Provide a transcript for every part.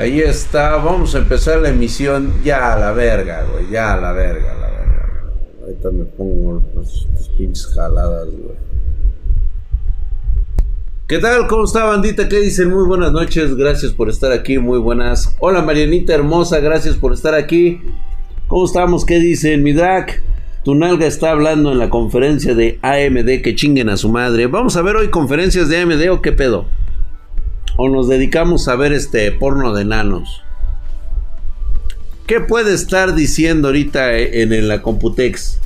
Ahí está, vamos a empezar la emisión ya a la verga, güey, ya a la verga, la verga. Ahorita me pongo las pinches jaladas, güey. ¿Qué tal? ¿Cómo está bandita? ¿Qué dicen? Muy buenas noches, gracias por estar aquí, muy buenas. Hola Marianita hermosa, gracias por estar aquí. ¿Cómo estamos? ¿Qué dicen? Mi Dak, tu nalga está hablando en la conferencia de AMD, que chinguen a su madre. Vamos a ver hoy conferencias de AMD o qué pedo o nos dedicamos a ver este porno de nanos. ¿Qué puede estar diciendo ahorita en, la Computex?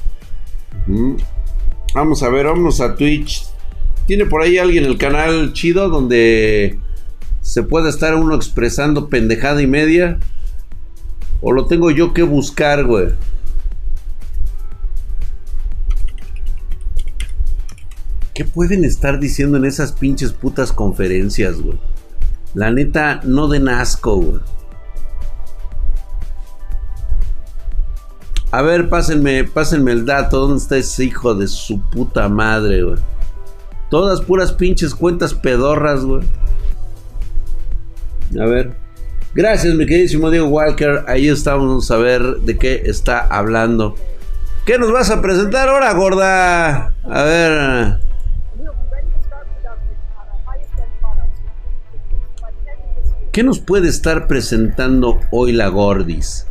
Vamos a ver, vamos a Twitch. ¿Tiene por ahí alguien el canal chido donde se puede estar uno expresando pendejada y media? ¿O lo tengo yo que buscar, güey? ¿Qué pueden estar diciendo en esas pinches putas conferencias, güey? La neta, no den asco, güey. A ver, pásenme, pásenme el dato. ¿Dónde está ese hijo de su puta madre, güey? Todas puras pinches cuentas pedorras, güey. A ver. Gracias, mi queridísimo Diego Walker. Ahí estamos a ver de qué está hablando. ¿Qué nos vas a presentar ahora, gorda? A ver. ¿Qué nos puede estar presentando hoy la Gordis?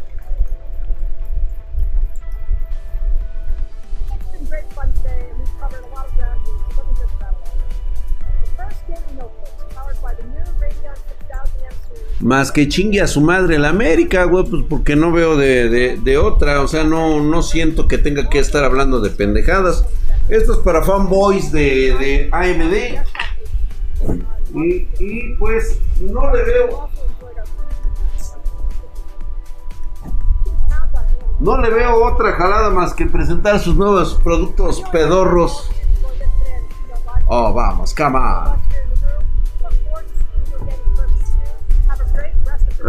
Más que chingue a su madre la América, güey, pues porque no veo de, otra. O sea, no, no siento que tenga que estar hablando de pendejadas. Esto es para fanboys de, de AMD. Y, pues no le veo. No le veo otra jalada más que presentar sus nuevos productos pedorros. Oh, vamos, cama.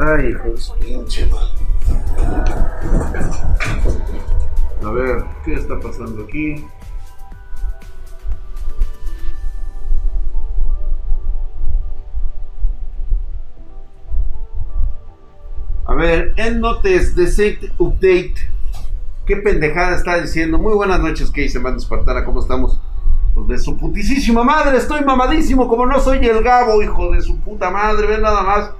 Ay, hijos, pinche. A ver, ¿qué está pasando aquí? Ver, de Set Update. ¿Qué pendejada está diciendo? Muy buenas noches, ¿qué dice Mando Espartana? ¿Cómo estamos? Pues de su putísima madre, estoy mamadísimo como no soy el Gabo, hijo de su puta madre, ven nada más.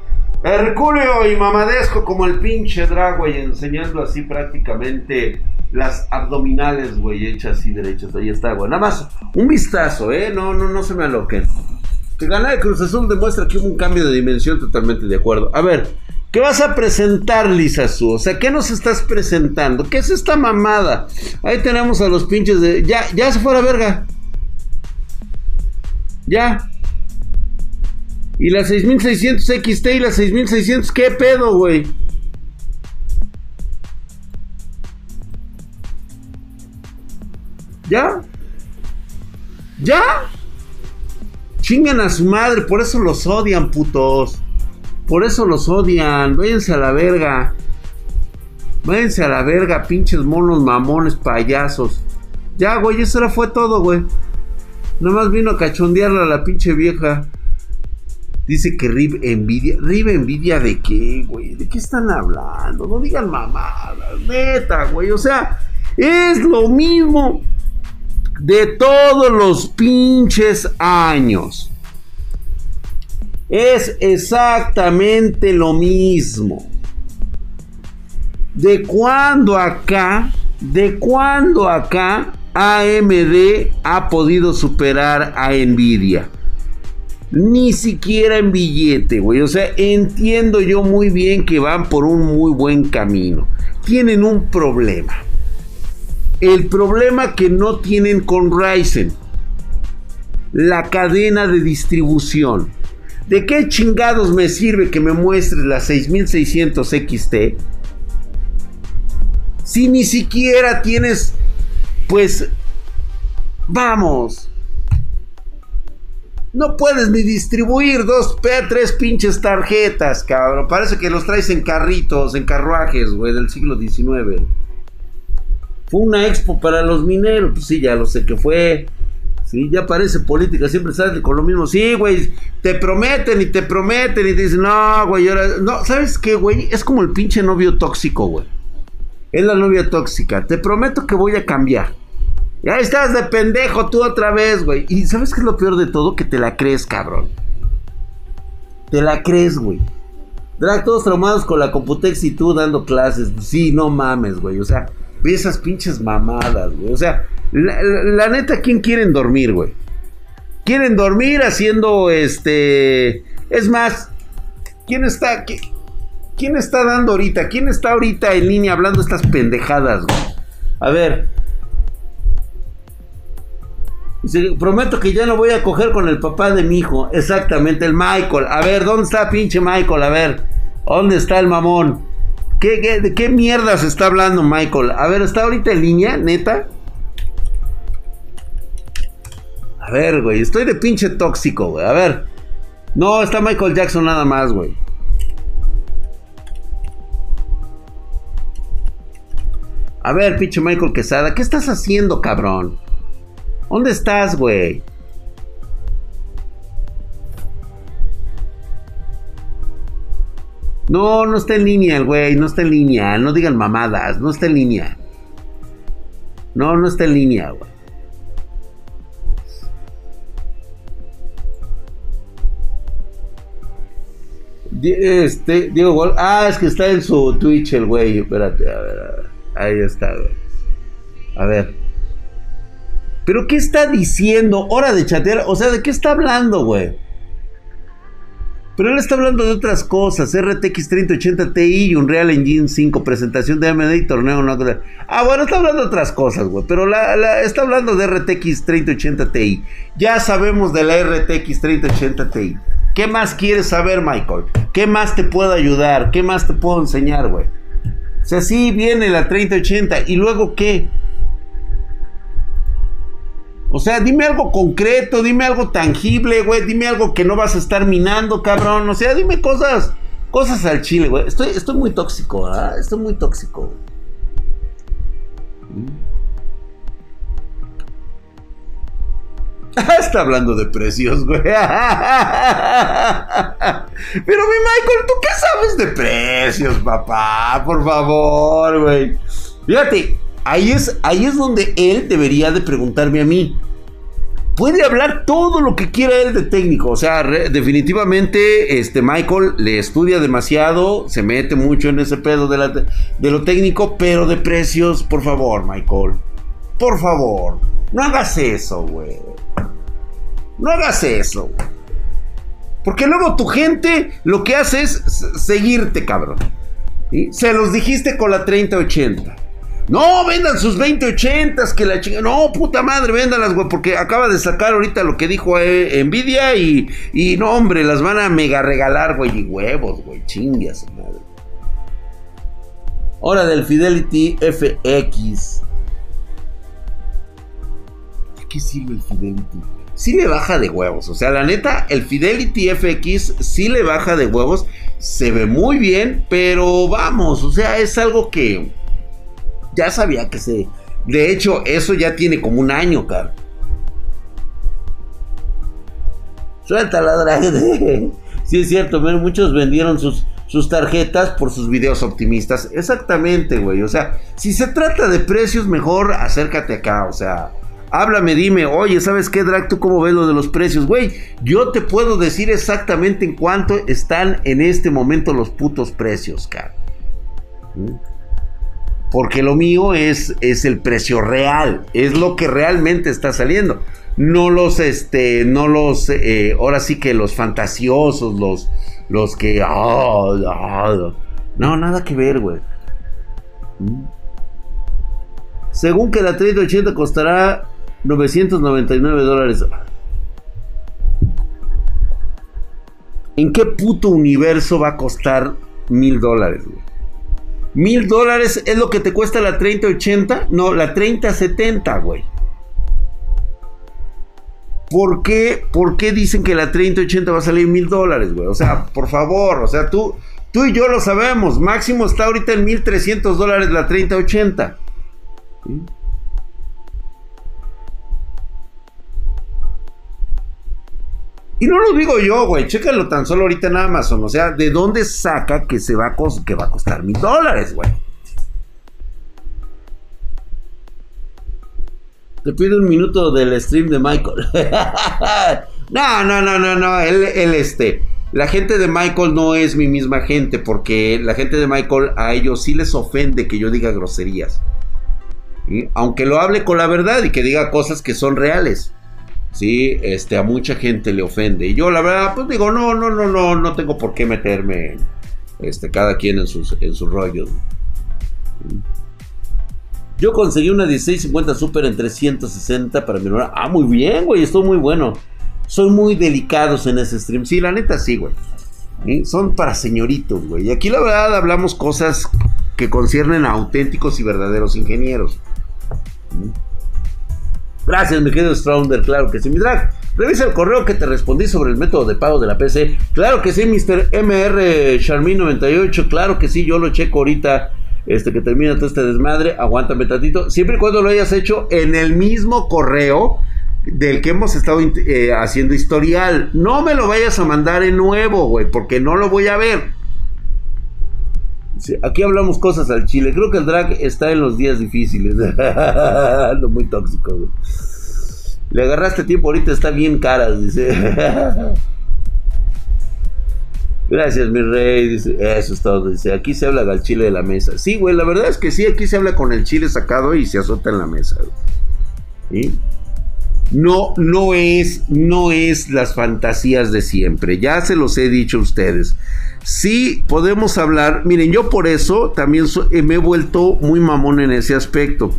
Herculeo y mamadesco como el pinche drag, güey, enseñando así prácticamente las abdominales, güey, hechas y derechas. Ahí está, güey. Nada más un vistazo, ¿eh? No, no, no se me aloquen. Que ganar de Cruz Azul demuestra que hubo un cambio de dimensión totalmente de acuerdo. A ver, ¿Qué vas a presentar, Lisa Su? O sea, ¿qué nos estás presentando? ¿Qué es esta mamada? Ahí tenemos a los pinches de. Ya, ya se fue la verga. Ya. Y la 6600 XT y la 6600, ¿qué pedo, güey? ¿Ya? ¿Ya? Chingan a su madre, por eso los odian, putos. Por eso los odian. Váyanse a la verga. Váyanse a la verga, pinches monos, mamones, payasos. Ya, güey, eso era fue todo, güey. Nomás vino a cachondearla a la pinche vieja. Dice que Rib envidia. ¿Rib envidia de qué, güey? ¿De qué están hablando? No digan mamadas, neta, güey. O sea, es lo mismo de todos los pinches años. Es exactamente lo mismo. ¿De cuándo acá? ¿De cuándo acá AMD ha podido superar a Nvidia? Ni siquiera en billete, güey. O sea, entiendo yo muy bien que van por un muy buen camino. Tienen un problema. El problema que no tienen con Ryzen. La cadena de distribución. ¿De qué chingados me sirve que me muestres la 6600 XT? Si ni siquiera tienes, pues, vamos. No puedes ni distribuir dos, tres pinches tarjetas, cabrón. Parece que los traes en carritos, en carruajes, güey, del siglo XIX. Fue una expo para los mineros, pues sí, ya lo sé que fue. Sí, ya parece política, siempre sale con lo mismo. Sí, güey, te prometen y te prometen y te dicen, no, güey, ahora... No, ¿sabes qué, güey? Es como el pinche novio tóxico, güey. Es la novia tóxica. Te prometo que voy a cambiar. Ya estás de pendejo tú otra vez, güey. Y ¿sabes qué es lo peor de todo? Que te la crees, cabrón. Te la crees, güey. Drag, todos traumados con la Computex y tú dando clases. Sí, no mames, güey. O sea, ve esas pinches mamadas, güey. O sea, la, neta, ¿quién quieren dormir, güey? Quieren dormir haciendo este. Es más, ¿quién está. ¿Quién está dando ahorita? ¿Quién está ahorita en línea hablando estas pendejadas, güey? A ver, prometo que ya no voy a coger con el papá de mi hijo. Exactamente, el Michael. A ver, ¿dónde está pinche Michael? A ver, ¿dónde está el mamón? ¿Qué, de qué mierda se está hablando Michael? A ver, ¿está ahorita en línea, neta? A ver, güey, estoy de pinche tóxico, güey. A ver. No, está Michael Jackson nada más, güey. A ver, pinche Michael Quesada, ¿qué estás haciendo, cabrón? ¿Dónde estás, güey? No, no está en línea el güey, no está en línea. No digan mamadas, no está en línea. No, no está en línea, güey. Este, Diego Ah, es que está en su Twitch el güey. Espérate, a ver, a ver. Ahí está, güey. A ver. ¿Pero qué está diciendo? Hora de chatear. O sea, ¿de qué está hablando, güey? Pero él está hablando de otras cosas. RTX 3080 Ti y Unreal Engine 5. Presentación de AMD y torneo. No, ah, bueno, está hablando de otras cosas, güey. Pero la, está hablando de RTX 3080 Ti. Ya sabemos de la RTX 3080 Ti. ¿Qué más quieres saber, Michael? ¿Qué más te puedo ayudar? ¿Qué más te puedo enseñar, güey? O sea, sí viene la 3080. ¿Y luego qué? O sea, dime algo concreto, dime algo tangible, güey. Dime algo que no vas a estar minando, cabrón. O sea, dime cosas, cosas al chile, güey. Estoy, estoy muy tóxico, ¿ah? Estoy muy tóxico. Está hablando de precios, güey. Pero mi Michael, ¿tú qué sabes de precios, papá? Por favor, güey. Fíjate, ahí es, ahí es donde él debería de preguntarme a mí puede hablar todo lo que quiera él de técnico. O sea, definitivamente este Michael le estudia demasiado, se mete mucho en ese pedo de, de lo técnico, pero de precios, por favor, Michael. Por favor, no hagas eso, güey. No hagas eso. Porque luego tu gente lo que hace es seguirte, cabrón. Se los dijiste con la 3080. No, vendan sus 2080s, que la chinga. No, puta madre, véndanlas, güey, porque acaba de sacar ahorita lo que dijo eh, Nvidia y, y no, hombre, las van a mega regalar, güey, y huevos, güey, chingas, madre. Hora del Fidelity FX. ¿De qué sirve el Fidelity? Sí le baja de huevos, o sea, la neta, el Fidelity FX sí le baja de huevos, se ve muy bien, pero vamos, o sea, es algo que ya sabía que se... De hecho, eso ya tiene como un año, cara. Suelta la sí, es cierto, muchos vendieron sus, sus tarjetas por sus videos optimistas. Exactamente, güey. O sea, si se trata de precios, mejor acércate acá. O sea, háblame, dime, oye, ¿sabes qué, Drag? ¿Tú cómo ves lo de los precios? Güey, yo te puedo decir exactamente en cuánto están en este momento los putos precios, cara. ¿Mm? porque lo mío es, es el precio real, es lo que realmente está saliendo. No los, este, no los, eh, ahora sí que los fantasiosos, los, los que, ah, ah, no, nada que ver, güey. Mm. Según que la 3080 costará 999 dólares. ¿En qué puto universo va a costar mil dólares? Mil dólares es lo que te cuesta la 3080. No, la 3070, güey. ¿Por qué, ¿Por qué dicen que la 3080 va a salir mil dólares, güey? O sea, por favor, o sea, tú, tú y yo lo sabemos. Máximo está ahorita en 1300 dólares la 3080. Y no lo digo yo, güey. Chécalo tan solo ahorita en Amazon. O sea, ¿de dónde saca que, se va, a que va a costar mil dólares, güey? Te pido un minuto del stream de Michael. no, no, no, no, no. Él, este. La gente de Michael no es mi misma gente. Porque la gente de Michael a ellos sí les ofende que yo diga groserías. Aunque lo hable con la verdad y que diga cosas que son reales. Sí, este, a mucha gente le ofende. Y yo la verdad, pues digo, no, no, no, no, no tengo por qué meterme, este, cada quien en sus, en sus rollos. Yo conseguí una 1650 Super en 360 para mi. Ah, muy bien, güey, estoy muy bueno. Son muy delicados en ese stream. Sí, la neta sí, güey. Son para señoritos, güey. Y aquí la verdad hablamos cosas que conciernen a auténticos y verdaderos ingenieros. Gracias, mi querido Strounder. Claro que sí, mi drag. Revisa el correo que te respondí sobre el método de pago de la PC. Claro que sí, Mr. MR Charmin98. Claro que sí, yo lo checo ahorita este, que termina todo este desmadre, aguántame tantito, siempre y cuando lo hayas hecho en el mismo correo del que hemos estado eh, haciendo historial. No me lo vayas a mandar en nuevo, güey, porque no lo voy a ver. Aquí hablamos cosas al chile. Creo que el drag está en los días difíciles. lo muy tóxico, güey. Le agarraste tiempo, ahorita está bien caras, dice. Gracias, mi rey. Eso es todo. Dice, aquí se habla del chile de la mesa. Sí, güey, la verdad es que sí, aquí se habla con el chile sacado y se azota en la mesa. No, no es, no es las fantasías de siempre. Ya se los he dicho a ustedes. Sí podemos hablar. Miren, yo por eso también eh, me he vuelto muy mamón en ese aspecto.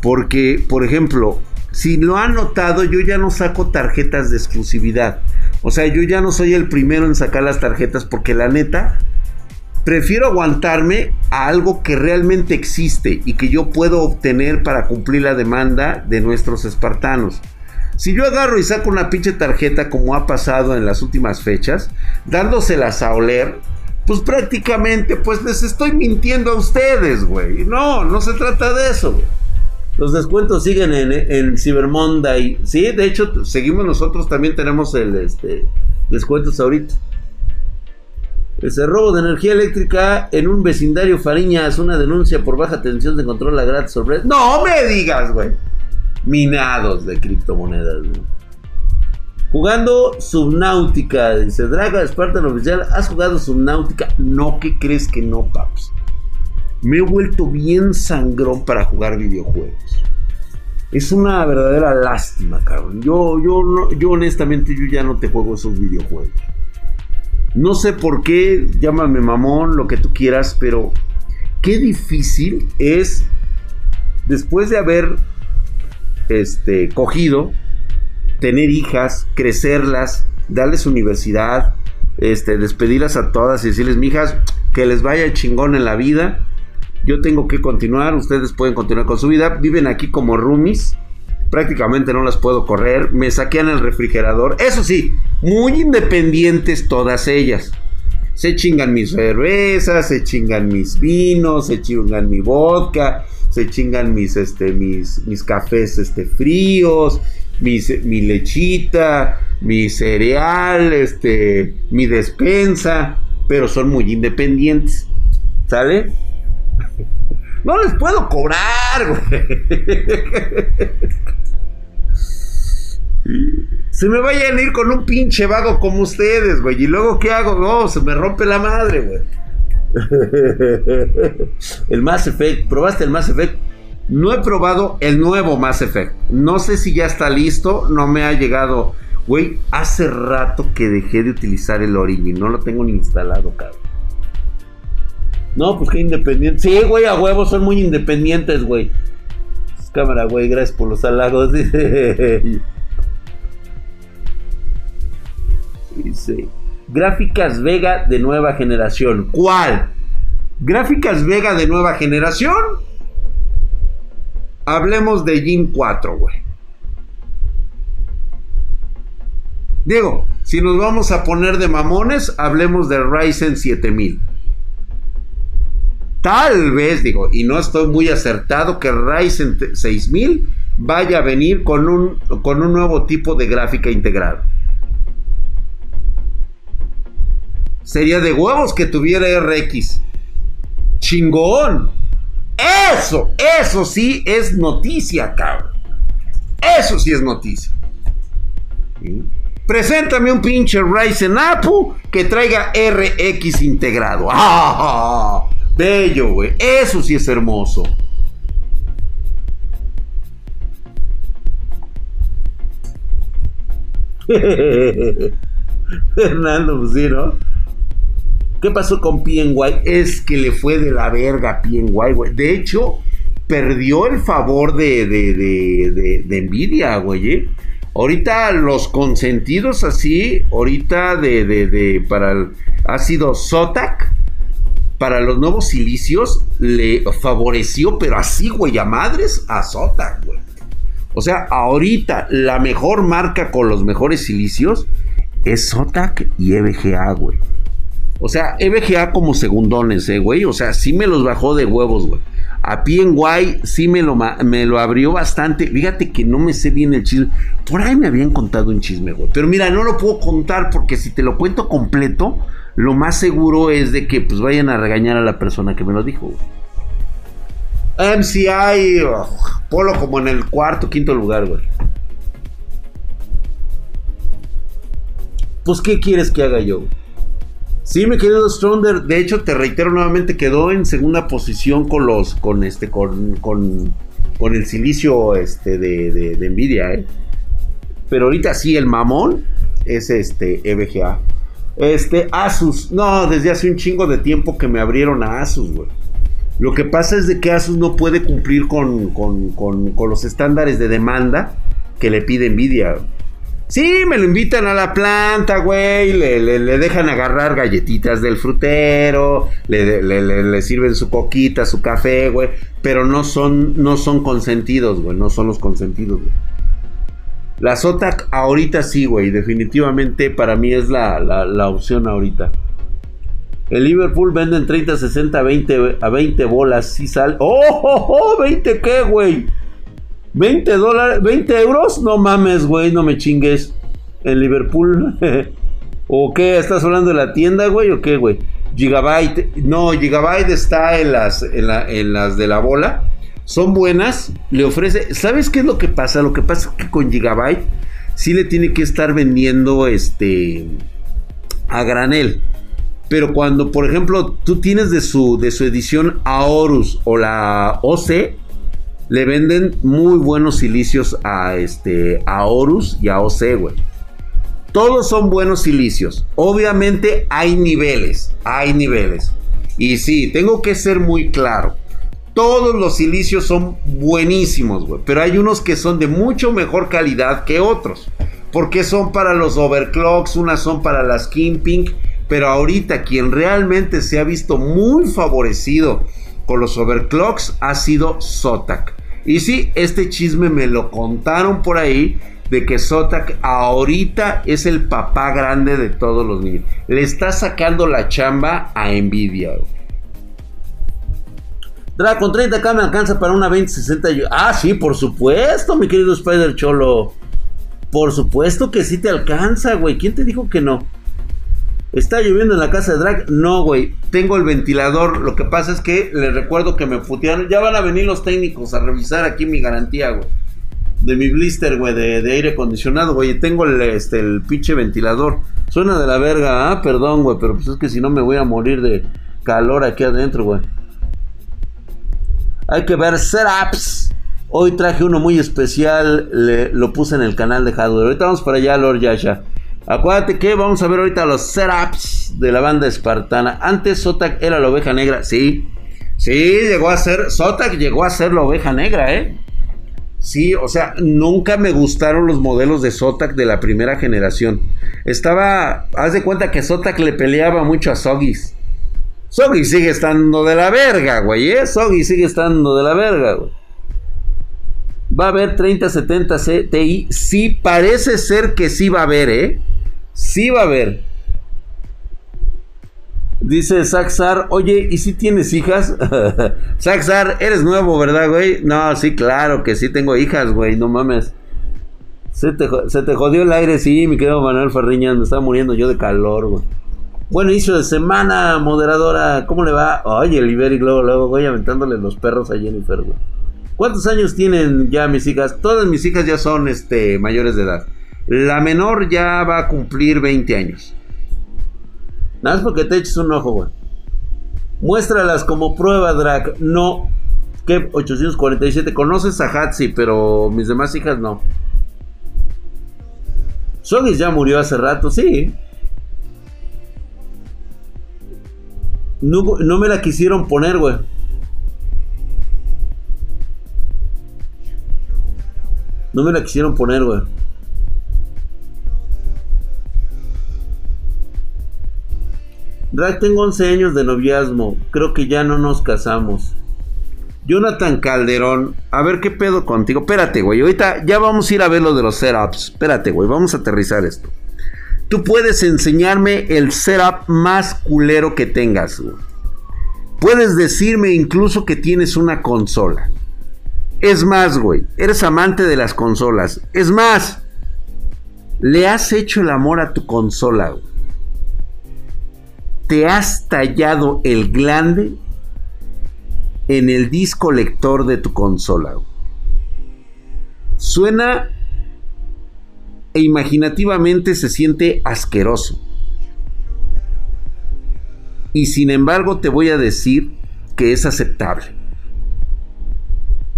Porque, por ejemplo, si lo han notado, yo ya no saco tarjetas de exclusividad. O sea, yo ya no soy el primero en sacar las tarjetas porque la neta, prefiero aguantarme a algo que realmente existe y que yo puedo obtener para cumplir la demanda de nuestros espartanos. Si yo agarro y saco una pinche tarjeta como ha pasado en las últimas fechas, dándoselas a oler, pues prácticamente pues les estoy mintiendo a ustedes, güey. No, no se trata de eso, güey. Los descuentos siguen en, en Cyber Monday. Sí, de hecho, seguimos nosotros también tenemos el este, descuentos ahorita. Ese robo de energía eléctrica en un vecindario Fariñas, una denuncia por baja tensión de control a gratis sobre. ¡No me digas, güey! Minados de criptomonedas, Jugando Subnautica, dice Draga Spartan Oficial. ¿Has jugado Subnautica? No, ¿qué crees que no, paps? me he vuelto bien sangrón para jugar videojuegos. Es una verdadera lástima, cabrón. Yo, yo, yo honestamente, yo ya no te juego esos videojuegos. No sé por qué, llámame mamón, lo que tú quieras, pero qué difícil es, después de haber este, cogido, tener hijas, crecerlas, darles universidad, este, despedirlas a todas y decirles, mijas, que les vaya chingón en la vida. Yo tengo que continuar, ustedes pueden continuar con su vida, viven aquí como roomies, prácticamente no las puedo correr, me saquean el refrigerador, eso sí, muy independientes todas ellas. Se chingan mis cervezas, se chingan mis vinos, se chingan mi vodka, se chingan mis, este, mis, mis cafés este, fríos, mis, mi lechita, mi cereal, este, mi despensa, pero son muy independientes. ¿Sale? No les puedo cobrar, güey. Se me vayan a ir con un pinche vago como ustedes, güey. ¿Y luego qué hago? No, se me rompe la madre, güey. el Mass Effect. ¿Probaste el Mass Effect? No he probado el nuevo Mass Effect. No sé si ya está listo. No me ha llegado. Güey, hace rato que dejé de utilizar el Origin. No lo tengo ni instalado, cabrón. No, pues qué independiente. Sí, güey, a huevos son muy independientes, güey. Cámara, güey, gracias por los halagos. Gráficas Vega de nueva generación. ¿Cuál? Gráficas Vega de nueva generación. Hablemos de Gin 4, güey. Diego, si nos vamos a poner de mamones, hablemos de Ryzen 7000 tal vez, digo, y no estoy muy acertado, que Ryzen 6000 vaya a venir con un, con un nuevo tipo de gráfica integrada. Sería de huevos que tuviera RX. Chingón. Eso, eso sí es noticia, cabrón. Eso sí es noticia. Preséntame un pinche Ryzen Apple que traiga RX integrado. ¡Ah! Bello, güey. Eso sí es hermoso. Fernando, pues sí, ¿no? ¿Qué pasó con PNY? Es que le fue de la verga a PNY, güey. De hecho, perdió el favor de, de, de, de, Nvidia, güey. ¿eh? Ahorita los consentidos así, ahorita de, para el, ha sido Zotac, para los nuevos silicios, le favoreció, pero así, güey, a madres, a Zotac, güey. O sea, ahorita la mejor marca con los mejores silicios es Zotac y EVGA, güey. O sea, EVGA como segundones, eh, güey. O sea, sí me los bajó de huevos, güey. A PNY sí me lo, me lo abrió bastante. Fíjate que no me sé bien el chisme. Por ahí me habían contado un chisme, güey. Pero mira, no lo puedo contar porque si te lo cuento completo, lo más seguro es de que pues vayan a regañar a la persona que me lo dijo, güey. MCI, polo como en el cuarto, quinto lugar, güey. Pues, ¿qué quieres que haga yo? Sí, mi querido Stronger, de hecho te reitero nuevamente, quedó en segunda posición con los, con este, con, con, con el silicio este de, de, Nvidia, ¿eh? Pero ahorita sí, el mamón es este EVGA. Este, Asus, no, desde hace un chingo de tiempo que me abrieron a Asus, güey. Lo que pasa es de que Asus no puede cumplir con, con, con, con los estándares de demanda que le pide Nvidia. Sí, me lo invitan a la planta, güey. Le, dejan agarrar galletitas del frutero. Le, sirven su coquita, su café, güey. Pero no son, no son consentidos, güey. No son los consentidos, güey. La Zotac ahorita sí, güey. Definitivamente para mí es la, la, opción ahorita. El Liverpool vende en 30, 60, 20, a 20 bolas. Sí sale. ¡Oh, oh, oh! ¿20 qué, güey? 20 dólares, 20 euros, no mames, güey, no me chingues. En Liverpool. ¿O qué? ¿Estás hablando de la tienda, güey? ¿O qué, güey? Gigabyte. No, Gigabyte está en las, en, las de la bola. Son buenas. Le ofrece. ¿Sabes qué es lo que pasa? Lo que pasa es que con Gigabyte sí le tiene que estar vendiendo este. a granel. Pero cuando, por ejemplo, tú tienes de su, de su edición Aorus o la OC, le venden muy buenos silicios a, este, a Horus y a OC, güey. Todos son buenos silicios. Obviamente hay niveles, hay niveles. Y sí, tengo que ser muy claro. Todos los silicios son buenísimos, güey. Pero hay unos que son de mucho mejor calidad que otros. Porque son para los overclocks, unas son para las Kimping. Pero ahorita quien realmente se ha visto muy favorecido con los overclocks ha sido Zotac. Y sí, este chisme me lo contaron por ahí de que Zotac ahorita es el papá grande de todos los niños. Le está sacando la chamba a Nvidia. Dragon con 30k me alcanza para una 2060. Ah, sí, por supuesto, mi querido Spider Cholo. Por supuesto que sí te alcanza, güey. ¿Quién te dijo que no? ¿Está lloviendo en la casa de Drag? No, güey. Tengo el ventilador. Lo que pasa es que les recuerdo que me putearon. Ya van a venir los técnicos a revisar aquí mi garantía, güey. De mi blister, güey, de, aire acondicionado, güey. Tengo el, este, el pinche ventilador. Suena de la verga, ah, perdón, güey. Pero pues es que si no me voy a morir de calor aquí adentro, güey. Hay que ver setups. Hoy traje uno muy especial. lo puse en el canal de Hardware. Ahorita vamos para allá, Lord Yasha. Acuérdate que vamos a ver ahorita los setups de la banda espartana. Antes Zotac era la oveja negra, sí. Sí, llegó a ser. Zotac llegó a ser la oveja negra, ¿eh? Sí, o sea, nunca me gustaron los modelos de Zotac de la primera generación. Estaba. Haz de cuenta que Zotac le peleaba mucho a Sogis. Sogis sigue estando de la verga, güey, ¿eh? Sogis sigue estando de la verga, güey. Va a haber 3070 Ti. Sí, parece ser que sí va a haber, ¿eh? Sí va a haber. Dice Saxar, oye, ¿y si tienes hijas? Saxar, eres nuevo, ¿verdad, güey? No, sí, claro que sí tengo hijas, güey, no mames. Se te, jodió el aire, sí, mi querido Manuel Farriña, me estaba muriendo yo de calor, güey. Buen inicio de semana, moderadora. ¿Cómo le va? Oye, el Iberic, luego, luego voy aventándole los perros a Jennifer, güey. ¿Cuántos años tienen ya mis hijas? Todas mis hijas ya son este, mayores de edad. La menor ya va a cumplir 20 años. Nada más porque te eches un ojo, güey. Muéstralas como prueba, Drag. No. ¿Qué? 847. Conoces a Hatsi, pero mis demás hijas no. Sogis ya murió hace rato, sí. No, no me la quisieron poner, güey. No me la quisieron poner, güey. Drag, tengo 11 años de noviazgo. Creo que ya no nos casamos. Jonathan Calderón, a ver qué pedo contigo. Espérate, güey. Ahorita ya vamos a ir a ver lo de los setups. Espérate, güey. Vamos a aterrizar esto. Tú puedes enseñarme el setup más culero que tengas, güey. Puedes decirme incluso que tienes una consola. Es más, güey. Eres amante de las consolas. Es más. Le has hecho el amor a tu consola, güey te has tallado el glande en el disco lector de tu consola. Suena e imaginativamente se siente asqueroso. Y sin embargo te voy a decir que es aceptable.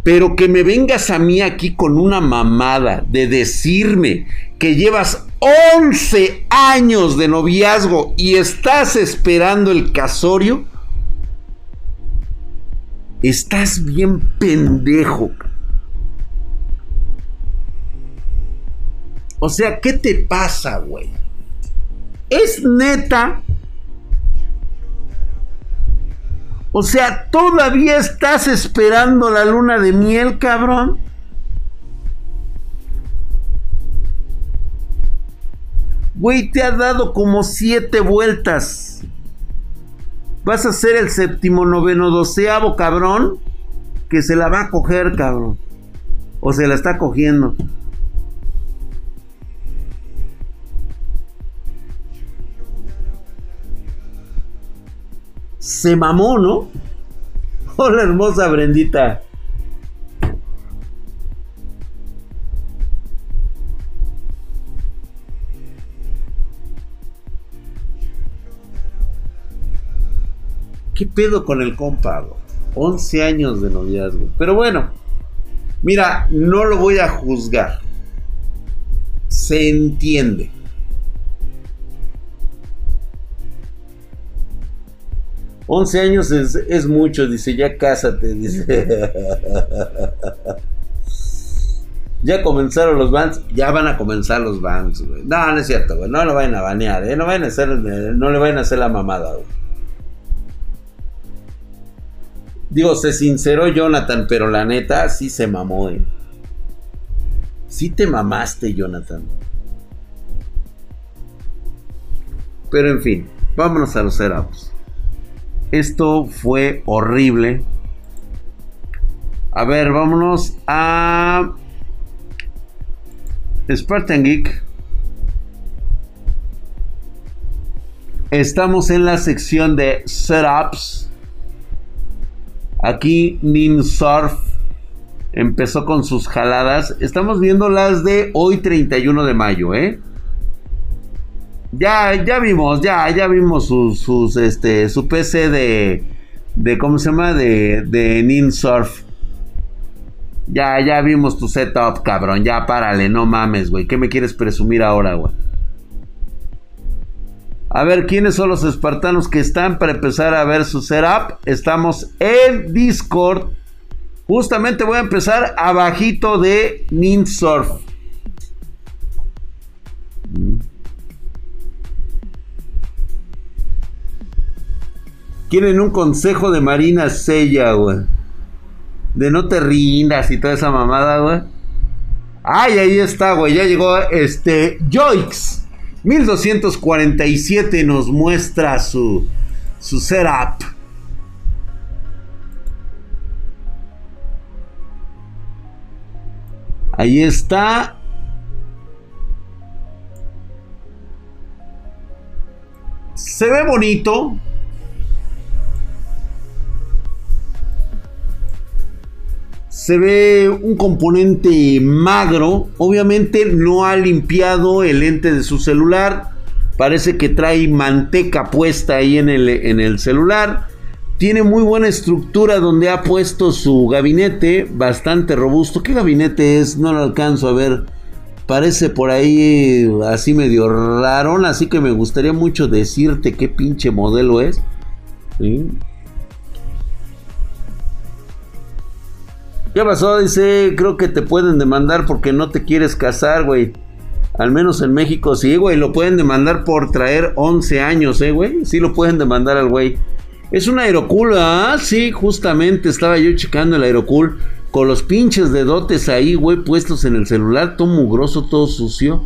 Pero que me vengas a mí aquí con una mamada de decirme que llevas 11 años de noviazgo y estás esperando el casorio, estás bien pendejo. O sea, ¿qué te pasa, güey? Es neta. O sea, ¿todavía estás esperando la luna de miel, cabrón? Güey, te ha dado como siete vueltas. Vas a ser el séptimo, noveno, doceavo, cabrón. Que se la va a coger, cabrón. O se la está cogiendo. Se mamó, ¿no? Hola, hermosa Brendita. ¿Qué pedo con el compa? 11 años de noviazgo. Pero bueno, mira, no lo voy a juzgar. Se entiende. Once años es, mucho, dice, ya cásate, dice. ya comenzaron los bands, ya van a comenzar los bands, güey. No, no es cierto, güey. No lo vayan a banear, ¿eh? No, vayan a hacer, no le vayan a hacer la mamada, güey. Digo, se sinceró Jonathan, pero la neta sí se mamó, eh. Sí te mamaste, Jonathan. Pero en fin, vámonos a los setups. Esto fue horrible. A ver, vámonos a Spartan Geek. Estamos en la sección de setups. Aquí Ninsurf empezó con sus jaladas. Estamos viendo las de hoy 31 de mayo, ¿eh? Ya, ya vimos, ya, ya vimos sus, este, su PC de, de, ¿cómo se llama? De, de Ninsurf. Ya, ya vimos tu setup, cabrón. Ya párale, no mames, güey. ¿Qué me quieres presumir ahora, güey? A ver, ¿quiénes son los espartanos que están para empezar a ver su setup? Estamos en Discord. Justamente voy a empezar abajito de Ninsurf. Quieren un consejo de Marina Sella, güey. De no te rindas y toda esa mamada, güey. Ay, ahí está, güey. Ya llegó este Joix. 1247 nos muestra su, su setup. Ahí está. se ve bonito. Se ve un componente magro. Obviamente no ha limpiado el lente de su celular. Parece que trae manteca puesta ahí en el, en el celular. Tiene muy buena estructura donde ha puesto su gabinete, bastante robusto. ¿Qué gabinete es? No lo alcanzo a ver. Parece por ahí así medio raro, así que me gustaría mucho decirte qué pinche modelo es. ¿Qué pasó? Dice, creo que te pueden demandar porque no te quieres casar, güey. Al menos en México sí, güey. Lo pueden demandar por traer 11 años, eh, güey. Sí lo pueden demandar al güey. Es un aerocool, ah, sí, justamente estaba yo checando el aerocool con los pinches dedotes ahí, güey, puestos en el celular, todo mugroso, todo sucio.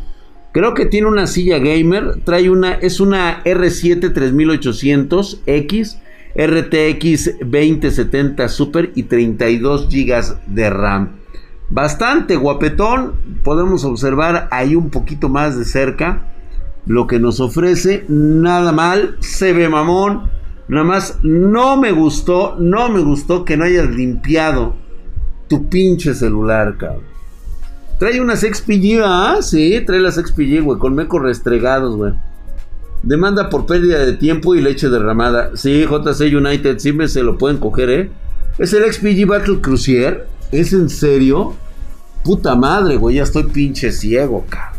Creo que tiene una silla gamer, trae una, es una R7 3800X, RTX 2070 Super y 32 GB de RAM. Bastante guapetón, podemos observar ahí un poquito más de cerca lo que nos ofrece, nada mal, se ve mamón Nada más no me gustó, no me gustó que no hayas limpiado tu pinche celular, cabrón. Trae unas XPG, ¿ah? Sí, trae las XPG, güey, con mecos restregados, güey. Demanda por pérdida de tiempo y leche derramada. Sí, JC United, sí me se lo pueden coger, ¿eh? Es el XPG Battle Cruiser. ¿Es en serio? Puta madre, güey, ya estoy pinche ciego, cabrón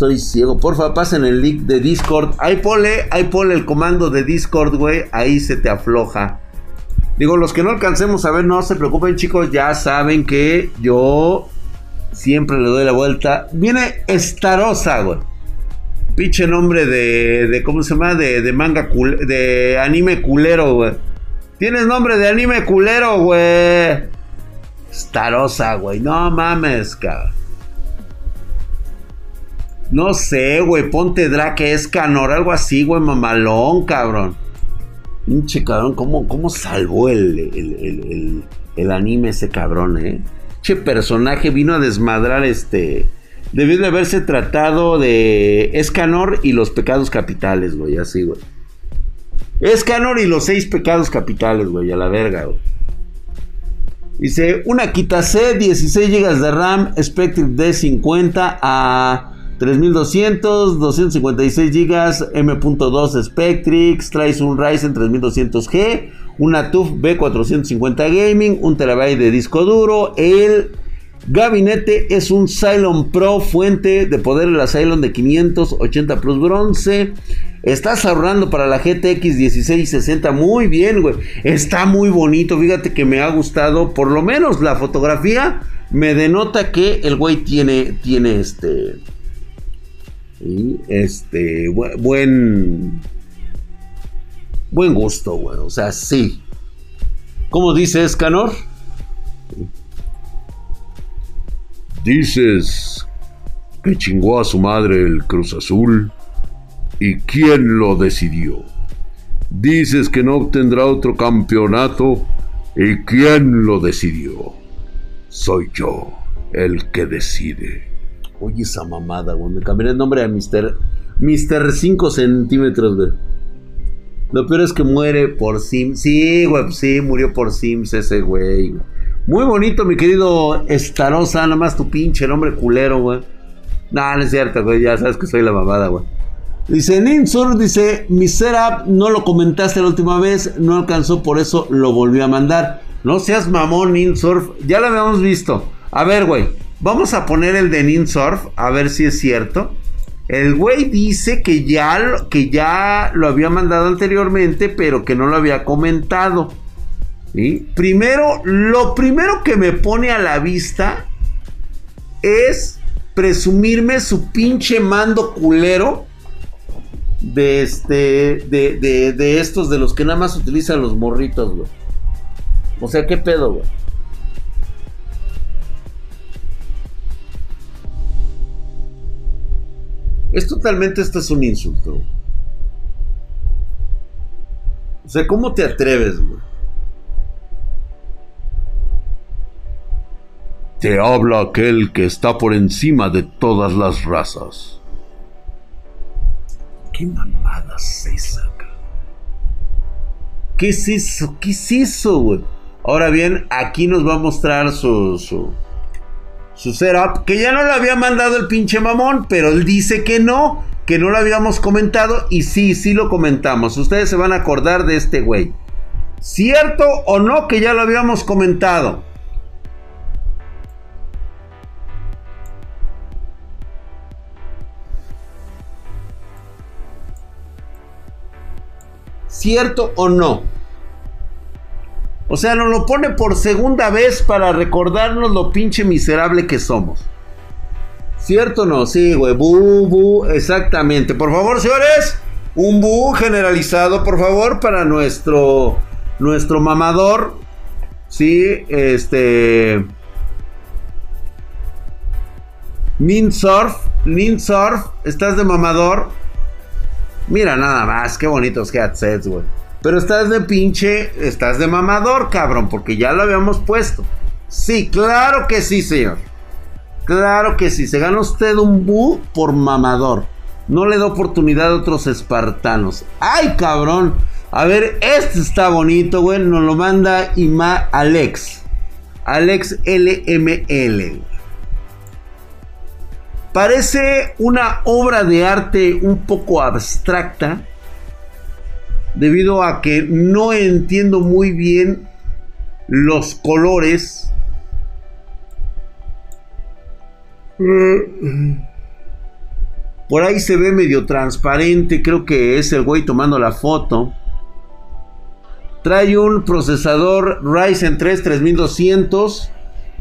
estoy ciego. Porfa, pasen el link de Discord. Ahí pole, ahí pole el comando de Discord, güey. Ahí se te afloja. Digo, los que no alcancemos a ver, no se preocupen, chicos. Ya saben que yo siempre le doy la vuelta. Viene Estarosa, güey. Pinche nombre de, de ¿cómo se llama? De, de manga, de anime culero, güey. Tienes nombre de anime culero, güey. Starosa, güey. No mames, cabrón. No sé, güey, ponte Drake Escanor, algo así, güey, mamalón, cabrón. Pinche cabrón, ¿cómo, cómo salvó el, el, anime ese cabrón, eh? Che personaje vino a desmadrar este. Debió de haberse tratado de Escanor y los pecados capitales, güey, así, güey. Escanor y los seis pecados capitales, güey, a la verga, güey. Dice, una C, 16 GB de RAM, Spectre D50 a 3200, 256 GB, M.2 Spectrix, traes un Ryzen 3200G, una TUF B450 Gaming, un terabyte de disco duro, el gabinete es un Cylon Pro, fuente de poder de la Cylon de 580 plus bronce. Estás ahorrando para la GTX 1660 muy bien, güey. Está muy bonito, fíjate que me ha gustado, por lo menos la fotografía me denota que el güey tiene, tiene este este, buen, buen gusto, güey. O sea, sí. ¿Cómo dices, Canor? Dices que chingó a su madre el Cruz Azul. ¿Y quién lo decidió? Dices que no obtendrá otro campeonato. ¿Y quién lo decidió? Soy yo el que decide. Oye, esa mamada, güey. Me cambié el nombre a Mr. Mr. 5 centímetros, güey. Lo peor es que muere por Sims. Sí, güey, sí, murió por Sims ese güey. Muy bonito, mi querido Estarosa. Nada más tu pinche nombre culero, güey. No, no es cierto, güey. Ya sabes que soy la mamada, güey. Dice Ninsur, dice, mi setup no lo comentaste la última vez, no alcanzó, por eso lo volví a mandar. No seas mamón, Ninsurf, ya lo habíamos visto. A ver, güey, Vamos a poner el de Ninsurf a ver si es cierto. El güey dice que ya, que ya lo había mandado anteriormente, pero que no lo había comentado. Primero, lo primero que me pone a la vista es presumirme su pinche mando culero de este, de, de, de estos, de los que nada más utilizan los morritos, güey. O sea, ¿qué pedo, güey? Es totalmente, esto es un insulto. O sea, ¿cómo te atreves, güey? Te habla aquel que está por encima de todas las razas. ¿Qué mamada se saca? ¿Qué es eso? ¿Qué es eso, güey? Ahora bien, aquí nos va a mostrar su, su, su setup, que ya no lo había mandado el pinche mamón, pero él dice que no, que no lo habíamos comentado y sí, sí lo comentamos. Ustedes se van a acordar de este güey. ¿Cierto o no que ya lo habíamos comentado? ¿Cierto o no? O sea, nos lo pone por segunda vez para recordarnos lo pinche miserable que somos. ¿Cierto o no? Sí, güey. Bu, bu, exactamente. Por favor, señores. Un bu generalizado, por favor, para nuestro, nuestro mamador. Sí, este... Ninsurf, Ninsurf, ¿estás de mamador? Mira nada más, qué bonitos headsets, güey. Pero estás de pinche, estás de mamador, cabrón, porque ya lo habíamos puesto. Sí, claro que sí, señor. Claro que sí, se gana usted un bu por mamador. No le da oportunidad a otros espartanos. ¡Ay, cabrón! A ver, este está bonito, güey. Nos lo manda Ima Alex. Alex LML. Parece una obra de arte un poco abstracta, debido a que no entiendo muy bien los colores. Por ahí se ve medio transparente, creo que es el güey tomando la foto. Trae un procesador Ryzen 3 3200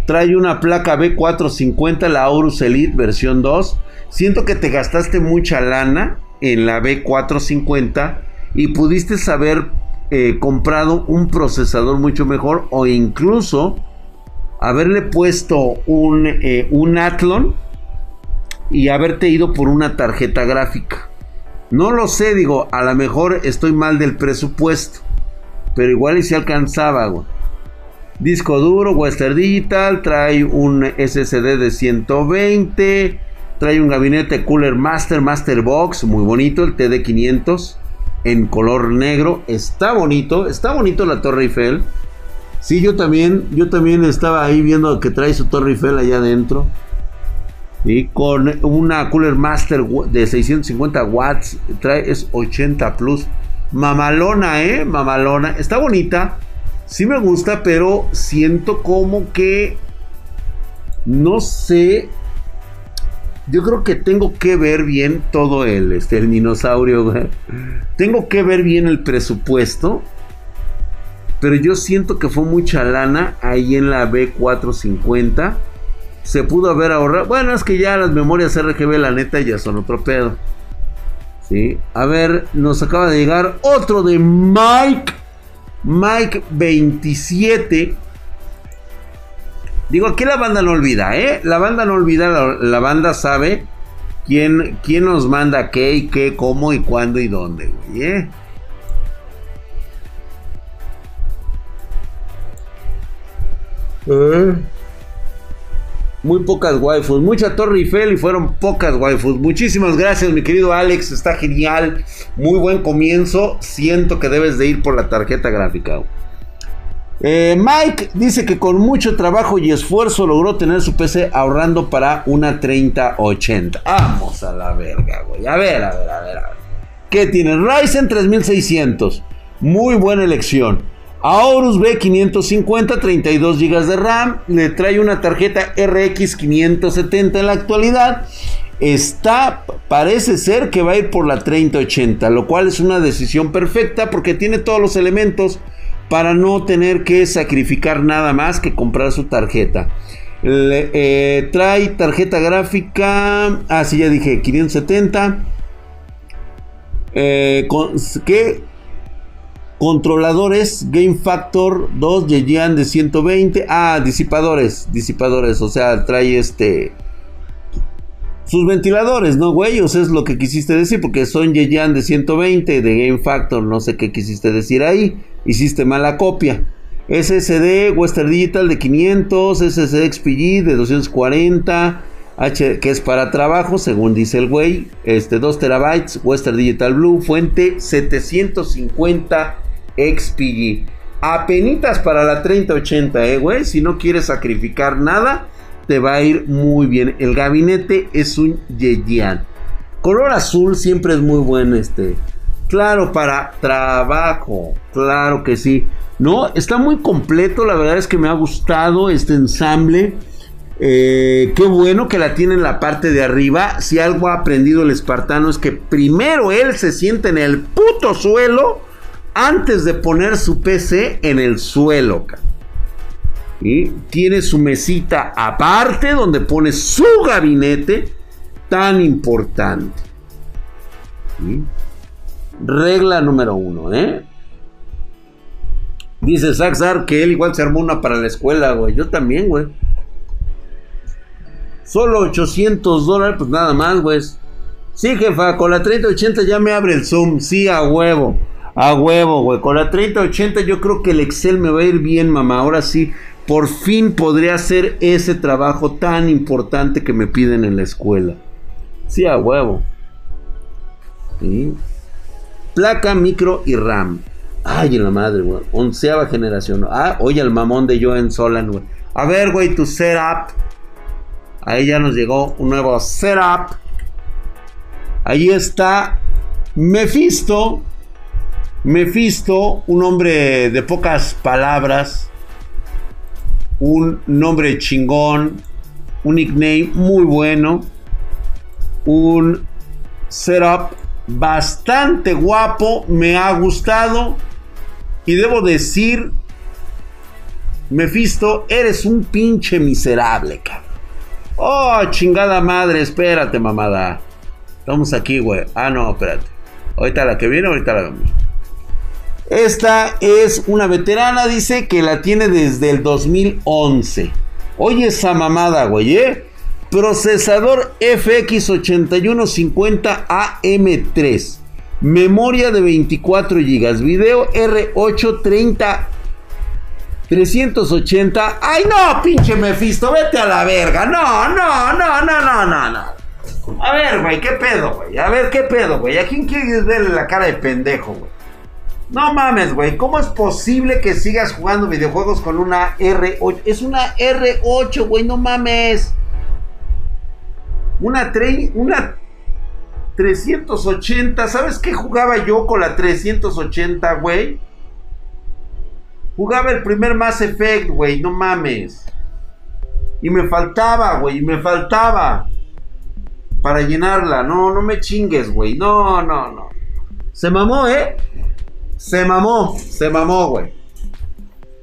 Trae una placa B450, la Aorus Elite versión 2. Siento que te gastaste mucha lana en la B450 y pudiste haber eh, comprado un procesador mucho mejor o incluso haberle puesto un, eh, un Athlon y haberte ido por una tarjeta gráfica. No lo sé, digo, a lo mejor estoy mal del presupuesto, pero igual y si alcanzaba, güey. Disco duro, Western Digital, trae un SSD de 120, trae un gabinete Cooler Master, Master Box, muy bonito, el TD500 en color negro, está bonito, está bonito la Torre Eiffel. Sí, yo también, yo también estaba ahí viendo que trae su Torre Eiffel allá adentro. Y con una Cooler Master de 650 watts, trae es 80 plus. Mamalona, eh, mamalona, está bonita. Sí me gusta, pero siento como que... No sé. Yo creo que tengo que ver bien todo el, este, el dinosaurio. Tengo que ver bien el presupuesto. Pero yo siento que fue mucha lana ahí en la B450. Se pudo haber ahorrado. Bueno, es que ya las memorias RGB, la neta, ya son otro pedo. Sí. A ver, nos acaba de llegar otro de Mike Mike 27. Digo, aquí la banda no olvida, ¿eh? La banda no olvida, la, banda sabe quién, quién, nos manda qué y qué, cómo y cuándo y dónde, güey, ¿eh? ¿Eh? Muy pocas waifus. Mucha Torre Eiffel y fueron pocas waifus. Muchísimas gracias, mi querido Alex. Está genial. Muy buen comienzo. Siento que debes de ir por la tarjeta gráfica. Eh, Mike dice que con mucho trabajo y esfuerzo logró tener su PC ahorrando para una 3080. Vamos a la verga, güey. A ver, a ver, a ver, a ver. ¿Qué tiene? Ryzen 3600. Muy buena elección. Aorus B550, 32 GB de RAM, le trae una tarjeta RX 570 en la actualidad. Está, parece ser que va a ir por la 3080, lo cual es una decisión perfecta porque tiene todos los elementos para no tener que sacrificar nada más que comprar su tarjeta. Eh, trae tarjeta gráfica, ah, sí, ya dije, 570. Eh, Controladores Game Factor 2 Yejian de 120. Ah, disipadores, disipadores, o sea, trae este sus ventiladores, ¿no, güey? O sea, es lo que quisiste decir, porque son Yejian de 120 de Game Factor, no sé qué quisiste decir ahí. Hiciste mala copia. SSD Western Digital de 500, SSD XPG de 240, H, que es para trabajo, según dice el güey. Este, 2 terabytes, Western Digital Blue, fuente 750 XPG. Apenitas para la 3080, eh, güey. Si no quieres sacrificar nada, te va a ir muy bien. El gabinete es un Yeyan. Color azul siempre es muy bueno, este. Claro, para trabajo. Claro que sí. No, está muy completo. La verdad es que me ha gustado este ensamble. Eh, qué bueno que la tiene en la parte de arriba. Si algo ha aprendido el espartano es que primero él se siente en el puto suelo antes de poner su PC en el suelo. Y tiene su mesita aparte donde pone su gabinete tan importante. Regla número uno, ¿eh? Dice Saxar que él igual se armó una para la escuela, güey. Yo también, güey. Solo 800 dólares, pues nada más, güey. Sí, jefa, con la 3080 ya me abre el Zoom. Sí, a huevo. A huevo, güey. Con la 3080 yo creo que el Excel me va a ir bien, mamá. Ahora sí, por fin podré hacer ese trabajo tan importante que me piden en la escuela. Sí, a huevo. Placa, micro y RAM. Ay, en la madre, güey. Onceava generación. Ah, oye, el mamón de Joen Solan, güey. A ver, güey, tu setup. Ahí ya nos llegó un nuevo setup. Ahí está Mephisto. Mephisto, un hombre de pocas palabras. Un nombre chingón. Un nickname muy bueno. Un setup bastante guapo. Me ha gustado. Y debo decir, Mephisto, eres un pinche miserable, cabrón. Oh, chingada madre, espérate, mamada. Estamos aquí, güey. Ah, no, espérate. Ahorita la que viene, ahorita la vemos. Esta es una veterana, dice que la tiene desde el 2011. Oye esa mamada, güey, ¿eh? Procesador FX8150 AM3. Memoria de 24 GB. Video R830 380. ¡Ay, no, pinche Mephisto! Vete a la verga. No, no, no, no, no, no, no. A ver, güey, ¿qué pedo, güey? A ver, ¿qué pedo, güey? ¿A quién quieres verle la cara de pendejo, güey? No mames, güey. ¿Cómo es posible que sigas jugando videojuegos con una R8? Es una R8, güey, no mames. Una, una 380. ¿Sabes qué jugaba yo con la 380, güey? Jugaba el primer Mass Effect, güey, no mames. Y me faltaba, güey, y me faltaba. Para llenarla. No, no me chingues, güey. No, no, no. Se mamó, ¿eh? Se mamó, se mamó, güey.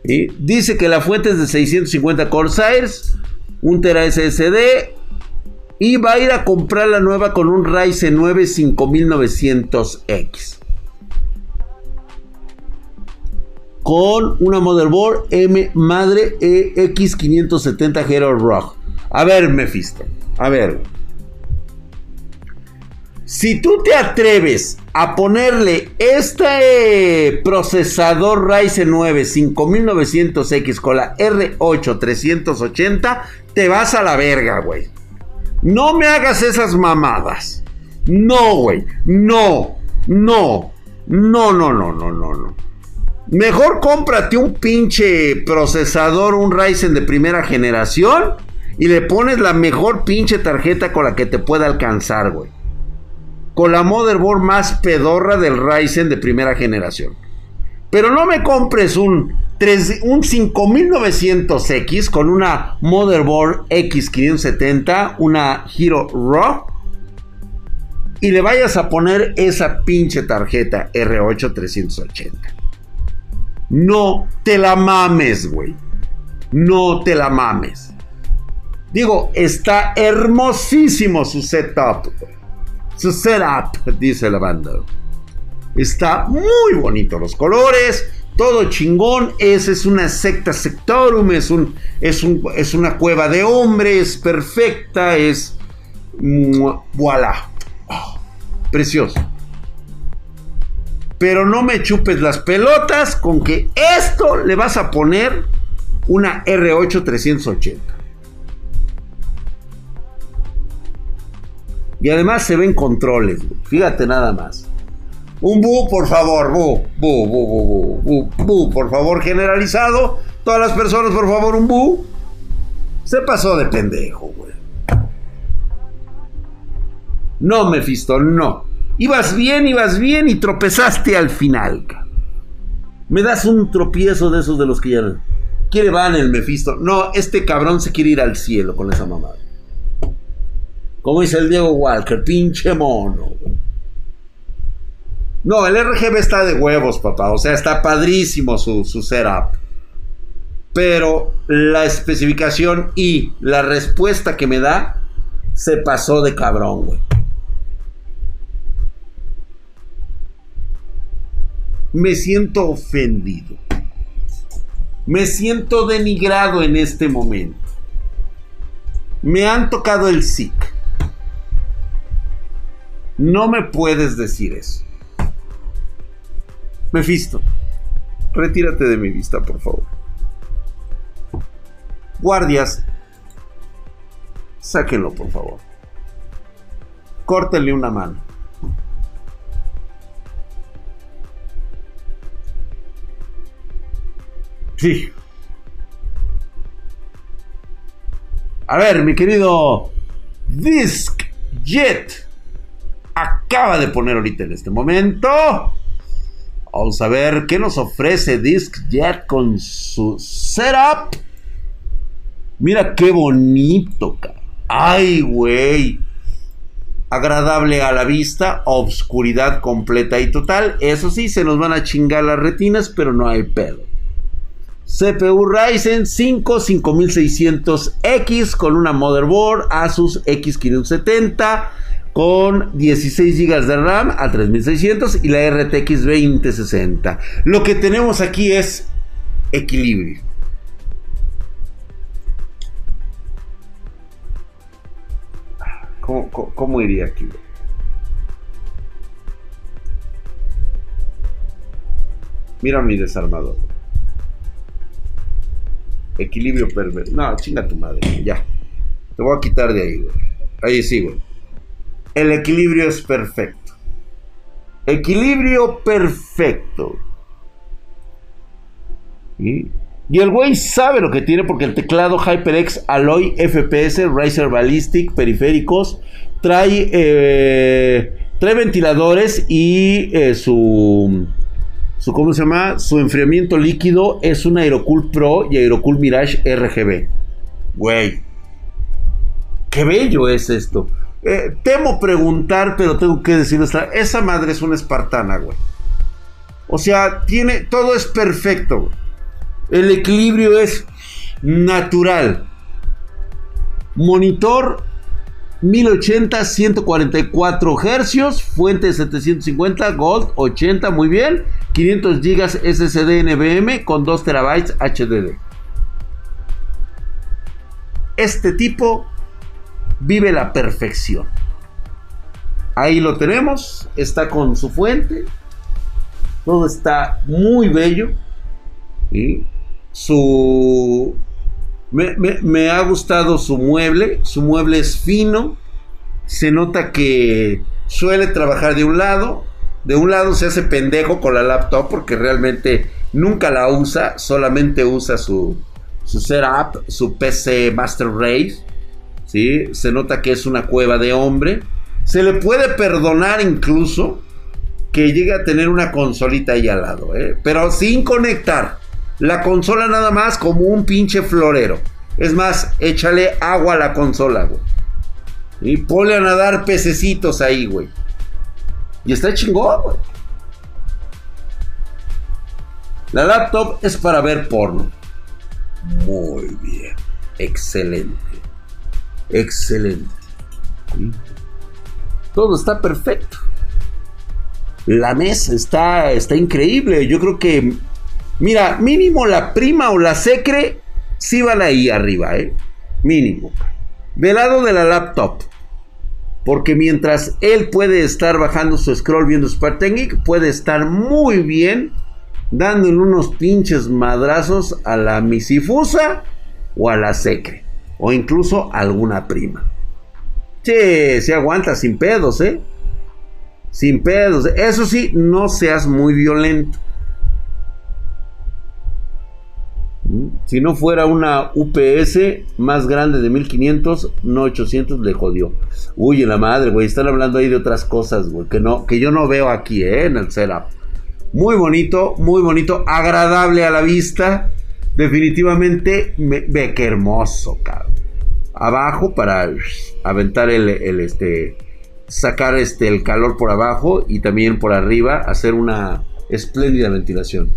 Y dice que la fuente es de 650 Corsairs, un Tera SSD. Y va a ir a comprar la nueva con un Ryzen 9 5900X. con una motherboard M madre EX570 Hero Rock. A ver, Mephisto. A ver. Si tú te atreves a ponerle este procesador Ryzen 9 5900X con la R8 380, te vas a la verga, güey. No me hagas esas mamadas. No, güey. No. No. No, no, no, no, no, no. Mejor cómprate un pinche procesador, un Ryzen de primera generación y le pones la mejor pinche tarjeta con la que te pueda alcanzar, güey. Con la motherboard más pedorra del Ryzen de primera generación. Pero no me compres un, un 5900X con una motherboard X570, una Hero Raw. Y le vayas a poner esa pinche tarjeta R8 380. No te la mames, güey. No te la mames. Digo, está hermosísimo su setup. Su setup, dice la banda. Está muy bonito los colores, todo chingón. Esa es una secta sectorum, es, un, es, un, es una cueva de hombres perfecta, es. Voilà. Oh, precioso. Pero no me chupes las pelotas con que esto le vas a poner una R8 380. Y además se ven controles, fíjate nada más. Un bu, por favor, bu, bu, bu, bu, bu, bu, por favor, generalizado. Todas las personas, por favor, un bu. Se pasó de pendejo, güey. No, Mephisto, no. Ibas bien, ibas bien y tropezaste al final. Me das un tropiezo de esos de los que ya... Quiere van el Mephisto. No, este cabrón se quiere ir al cielo con esa mamada. Como dice el Diego Walker, pinche mono. No, el RGB está de huevos, papá. O sea, está padrísimo su, setup. Pero la especificación y la respuesta que me da se pasó de cabrón, güey. Me siento ofendido. Me siento denigrado en este momento. Me han tocado el SIC. No me puedes decir eso. Mefisto, retírate de mi vista, por favor. Guardias, sáquenlo, por favor. Córtenle una mano. Sí. A ver, mi querido Disc Jet acaba de poner ahorita en este momento. Vamos a ver qué nos ofrece Jet con su setup. Mira qué bonito, cara. Ay, güey. Agradable a la vista, obscuridad completa y total. Eso sí, se nos van a chingar las retinas, pero no hay pedo. CPU Ryzen 5 5600X con una motherboard Asus X570 con 16 GB de RAM a 3600 y la RTX 2060. Lo que tenemos aquí es equilibrio. ¿Cómo, iría aquí? Mira mi desarmador. Equilibrio perverso. No, chinga tu madre. Ya. Te voy a quitar de ahí, Ahí sí, güey. El equilibrio es perfecto. Equilibrio perfecto. Y, el güey sabe lo que tiene porque el teclado HyperX Alloy FPS Razer Ballistic periféricos trae, eh, trae ventiladores y eh, su, su ¿cómo se llama? Su enfriamiento líquido es un Aerocool Pro y Aerocool Mirage RGB. Güey, qué bello es esto. Eh, temo preguntar, pero tengo que decirlo. Esa madre es una espartana, güey. O sea, tiene. Todo es perfecto. El equilibrio es natural. Monitor 1080, 144 Hz. Fuente 750, Gold 80, muy bien. 500 GB SSD NVMe con 2 TB HDD. Este tipo vive la perfección. Ahí lo tenemos, está con su fuente, todo está muy bello. Su me, ha gustado su mueble, su mueble es fino, se nota que suele trabajar de un lado, de un lado se hace pendejo con la laptop porque realmente nunca la usa, solamente usa su, su setup, su PC Master Race Se nota que es una cueva de hombre. Se le puede perdonar incluso que llegue a tener una consolita ahí al lado, ¿eh? pero sin conectar. La consola nada más como un pinche florero. Es más, échale agua a la consola, güey. Y ponle a nadar pececitos ahí, güey. Y está chingón, güey. La laptop es para ver porno. Muy bien. Excelente. Excelente. Todo está perfecto. La mesa está, está increíble. Yo creo que, mira, mínimo la prima o la secre sí van ahí arriba, ¿eh? Mínimo. Del lado de la laptop. Porque mientras él puede estar bajando su scroll viendo Spartanic, puede estar muy bien dándole unos pinches madrazos a la misifusa o a la secre o incluso alguna prima. Sí, se aguanta sin pedos, ¿eh? Sin pedos. Eso sí, no seas muy violento. Si no fuera una UPS más grande de 1500, no 800, le jodió. Uy, la madre, güey. Están hablando ahí de otras cosas, güey. Que, no, que yo no veo aquí, ¿eh? En el setup. Muy bonito, muy bonito. Agradable a la vista. Definitivamente, ve que hermoso, cabrón. Abajo para aventar el, el, este. Sacar este, el calor por abajo y también por arriba. Hacer una espléndida ventilación.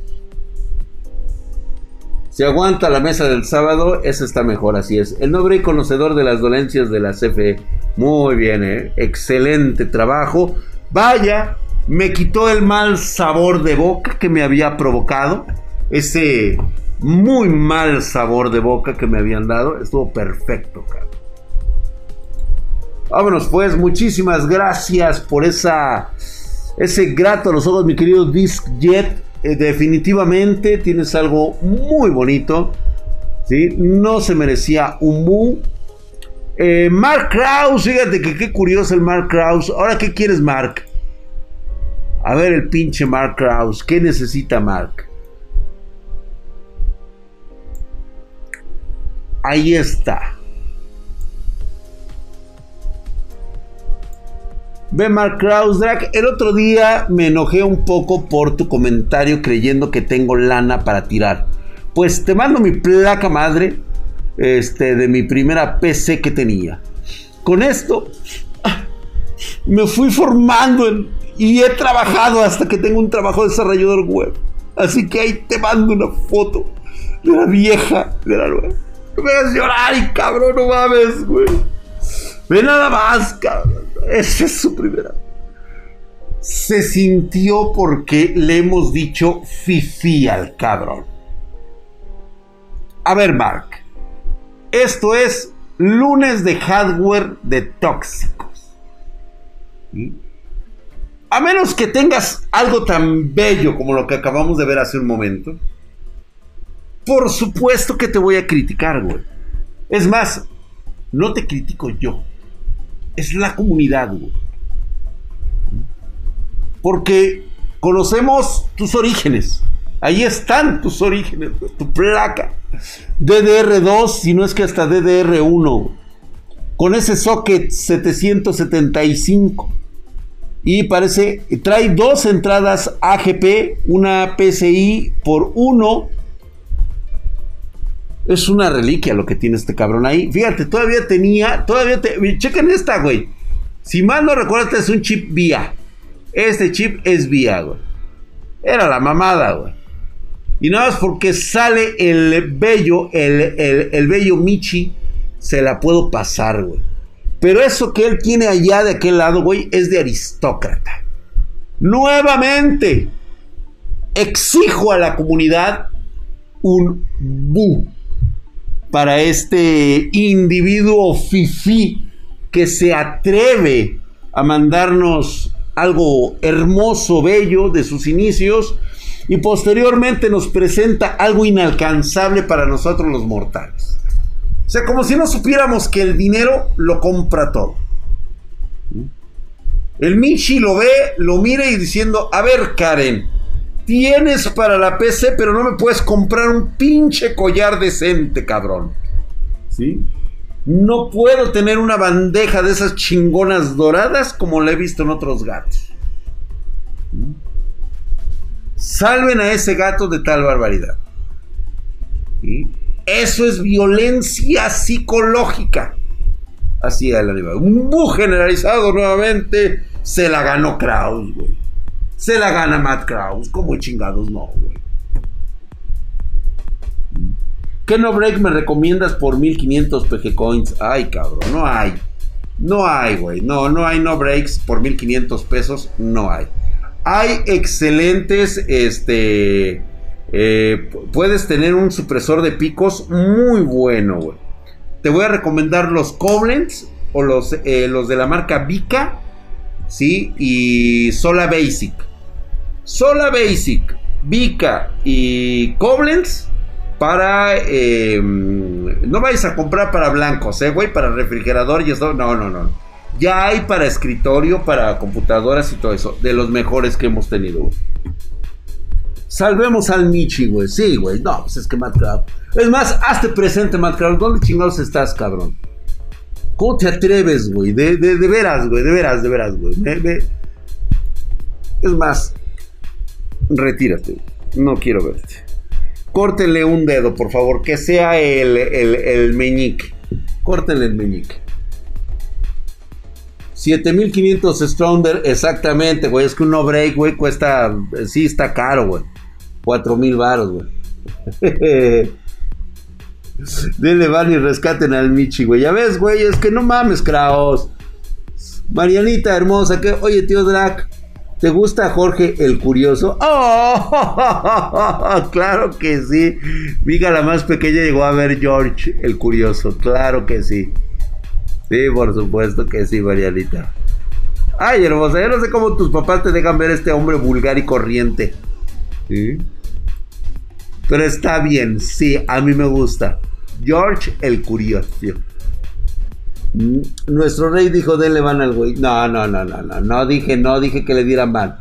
Si aguanta la mesa del sábado, esa está mejor, así es. El noble y conocedor de las dolencias de la CFE. Muy bien, ¿eh? Excelente trabajo. Vaya, me quitó el mal sabor de boca que me había provocado. Ese muy mal sabor de boca que me habían dado. Estuvo perfecto, cara. Vámonos pues, muchísimas gracias por esa, ese grato a los ojos, mi querido Disc Jet. Eh, definitivamente tienes algo muy bonito. ¿sí? No se merecía un mu. Eh, Mark Kraus, fíjate que qué curioso el Mark Kraus. Ahora, ¿qué quieres, Mark? A ver, el pinche Mark Kraus. ¿Qué necesita Mark? Ahí está. Ve Mark Krausdrack, el otro día me enojé un poco por tu comentario creyendo que tengo lana para tirar. Pues te mando mi placa madre este, de mi primera PC que tenía. Con esto me fui formando y he trabajado hasta que tengo un trabajo de desarrollador web. Así que ahí te mando una foto de la vieja de la nueva. Me hagas llorar y cabrón, no mames, güey. Ve nada más, cabrón. Esa es su primera. Se sintió porque le hemos dicho fifi al cabrón. A ver, Mark. Esto es lunes de hardware de tóxicos. A menos que tengas algo tan bello como lo que acabamos de ver hace un momento. Por supuesto que te voy a criticar, güey. Es más, no te critico yo es la comunidad, Porque conocemos tus orígenes. Ahí están tus orígenes, tu placa. DDR2, si no es que hasta DDR1. Con ese socket 775. Y parece, trae dos entradas AGP, una PCI por uno es una reliquia lo que tiene este cabrón ahí. Fíjate, todavía tenía, todavía te... Chequen esta, güey. Si mal no recuerdo, es un chip vía. Este chip es vía, güey. Era la mamada, güey. Y nada más porque sale el bello, el, el, el bello Michi, se la puedo pasar, güey. Pero eso que él tiene allá de aquel lado, güey, es de aristócrata. Nuevamente, exijo a la comunidad un bu para este individuo fifi que se atreve a mandarnos algo hermoso, bello de sus inicios y posteriormente nos presenta algo inalcanzable para nosotros los mortales. O sea, como si no supiéramos que el dinero lo compra todo. El Michi lo ve, lo mira y diciendo, a ver Karen, tienes para la PC, pero no me puedes comprar un pinche collar decente, cabrón. ¿Sí? No puedo tener una bandeja de esas chingonas doradas como la he visto en otros gatos. Salven a ese gato de tal barbaridad. Eso es violencia psicológica. Así es el animal. Un bu generalizado nuevamente. Se la ganó Kraus, güey. Se la gana Matt Kraus. Como chingados no, güey. ¿Qué no break me recomiendas por 1500 PG coins? Ay, cabrón, no hay. No hay, güey. No, no hay no breaks por 1500 pesos. No hay. Hay excelentes, este... Eh, puedes tener un supresor de picos muy bueno, güey. Te voy a recomendar los Koblenz o los, eh, los de la marca Vika, ¿sí? Y Sola Basic. Sola Basic, Vika y Koblenz para... Eh, no vais a comprar para blancos, ¿eh, güey? Para refrigerador y esto. No, no, no. Ya hay para escritorio, para computadoras y todo eso. De los mejores que hemos tenido, Salvemos al Michi, güey. Sí, güey. No, pues es que Matt Es más, hazte presente, Matt ¿Dónde chingados estás, cabrón? ¿Cómo te atreves, güey? De, de, de, veras, güey. De veras, de veras, güey. Es más, retírate. No quiero verte. Córtenle un dedo, por favor. Que sea el, el, el meñique. Córtenle el meñique. 7500 Stronger, exactamente, güey. Es que un no break, güey, cuesta. Sí, está caro, güey. 4000 varos, güey. Denle van y rescaten al Michi, güey. Ya ves, güey, es que no mames, Kraos. Marianita hermosa, que. Oye, tío Drac. ¿Te gusta Jorge el Curioso? ¡Oh! Claro que sí. Miga la más pequeña llegó a ver George el Curioso. Claro que sí. Sí, por supuesto que sí, Marianita. Ay, hermosa, yo no sé cómo tus papás te dejan ver este hombre vulgar y corriente. ¿Sí? Pero está bien, sí, a mí me gusta. George el Curioso. Nuestro rey dijo, denle van al güey. No, no, no, no, no. No dije, no dije que le dieran van.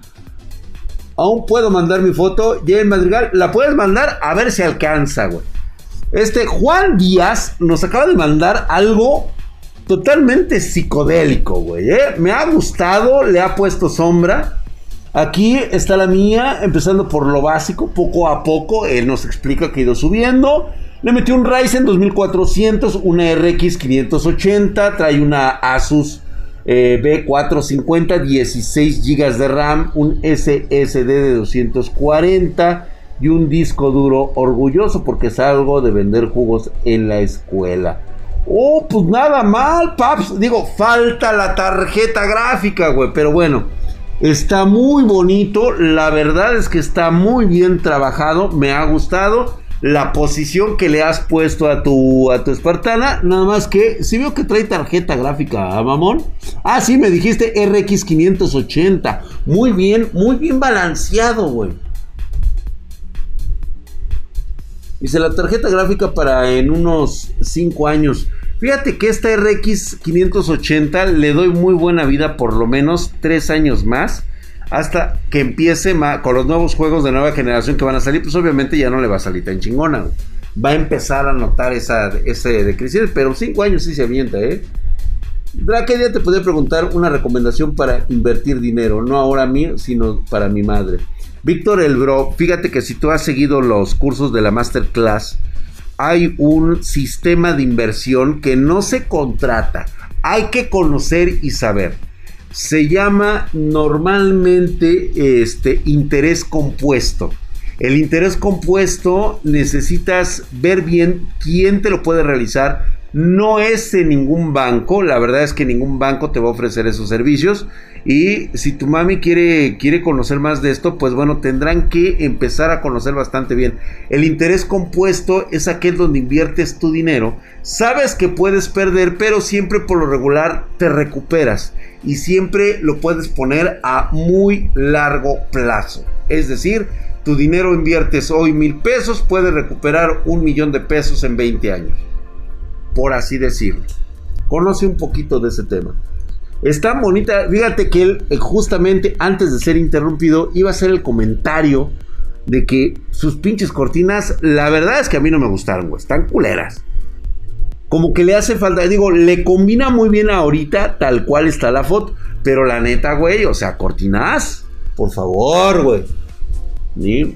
Aún puedo mandar mi foto. en Madrigal, la puedes mandar a ver si alcanza, güey. Este Juan Díaz nos acaba de mandar algo totalmente psicodélico, güey. ¿eh? Me ha gustado, le ha puesto sombra. Aquí está la mía, empezando por lo básico, poco a poco. Él nos explica que ha ido subiendo. Le metió un Ryzen 2400, una RX 580, trae una Asus eh, B450, 16 GB de RAM, un SSD de 240 y un disco duro orgulloso porque salgo de vender jugos en la escuela. Oh, pues nada mal, paps. Digo, falta la tarjeta gráfica, güey. Pero bueno, está muy bonito. La verdad es que está muy bien trabajado. Me ha gustado la posición que le has puesto a tu, a tu Espartana. Nada más que, si veo que trae tarjeta gráfica, ¿a ¿ah, mamón? Ah, sí, me dijiste RX 580. Muy bien, muy bien balanceado, güey. Dice la tarjeta gráfica para en unos 5 años. Fíjate que esta RX 580 le doy muy buena vida por lo menos 3 años más hasta que empiece con los nuevos juegos de nueva generación que van a salir, pues obviamente ya no le va a salir tan chingona. Va a empezar a notar esa, ese decrecimiento, pero 5 años sí se avienta, ¿eh? Drake, día te podría preguntar una recomendación para invertir dinero, no ahora mío, sino para mi madre. Víctor el Bro, fíjate que si tú has seguido los cursos de la Masterclass, hay un sistema de inversión que no se contrata, hay que conocer y saber se llama normalmente este interés compuesto. El interés compuesto necesitas ver bien quién te lo puede realizar, no es en ningún banco, la verdad es que ningún banco te va a ofrecer esos servicios. Y si tu mami quiere, quiere conocer más de esto, pues bueno, tendrán que empezar a conocer bastante bien. El interés compuesto es aquel donde inviertes tu dinero. Sabes que puedes perder, pero siempre por lo regular te recuperas. Y siempre lo puedes poner a muy largo plazo. Es decir, tu dinero inviertes hoy mil pesos, puedes recuperar un millón de pesos en 20 años por así decirlo. Conoce un poquito de ese tema. Está bonita, fíjate que él eh, justamente antes de ser interrumpido iba a hacer el comentario de que sus pinches cortinas, la verdad es que a mí no me gustaron, güey, están culeras. Como que le hace falta, digo, le combina muy bien ahorita tal cual está la foto, pero la neta, güey, o sea, cortinas, por favor, güey. ¿Sí?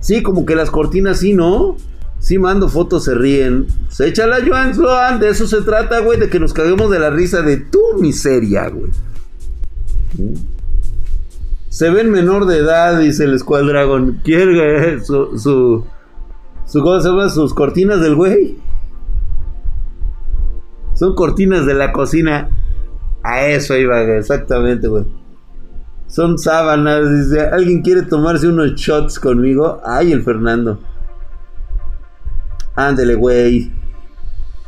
sí, como que las cortinas sí, ¿no? Si mando fotos, se ríen. Se echa la Joan Sloan. De eso se trata, güey. De que nos caguemos de la risa de tu miseria, güey. Se ven menor de edad, dice el Squad Dragon. ¿Quiere su, su, su. ¿Cómo se llama? Sus cortinas del güey. Son cortinas de la cocina. A eso iba, exactamente, güey. Son sábanas. ¿alguien quiere tomarse unos shots conmigo? Ay, el Fernando. Ándele, güey.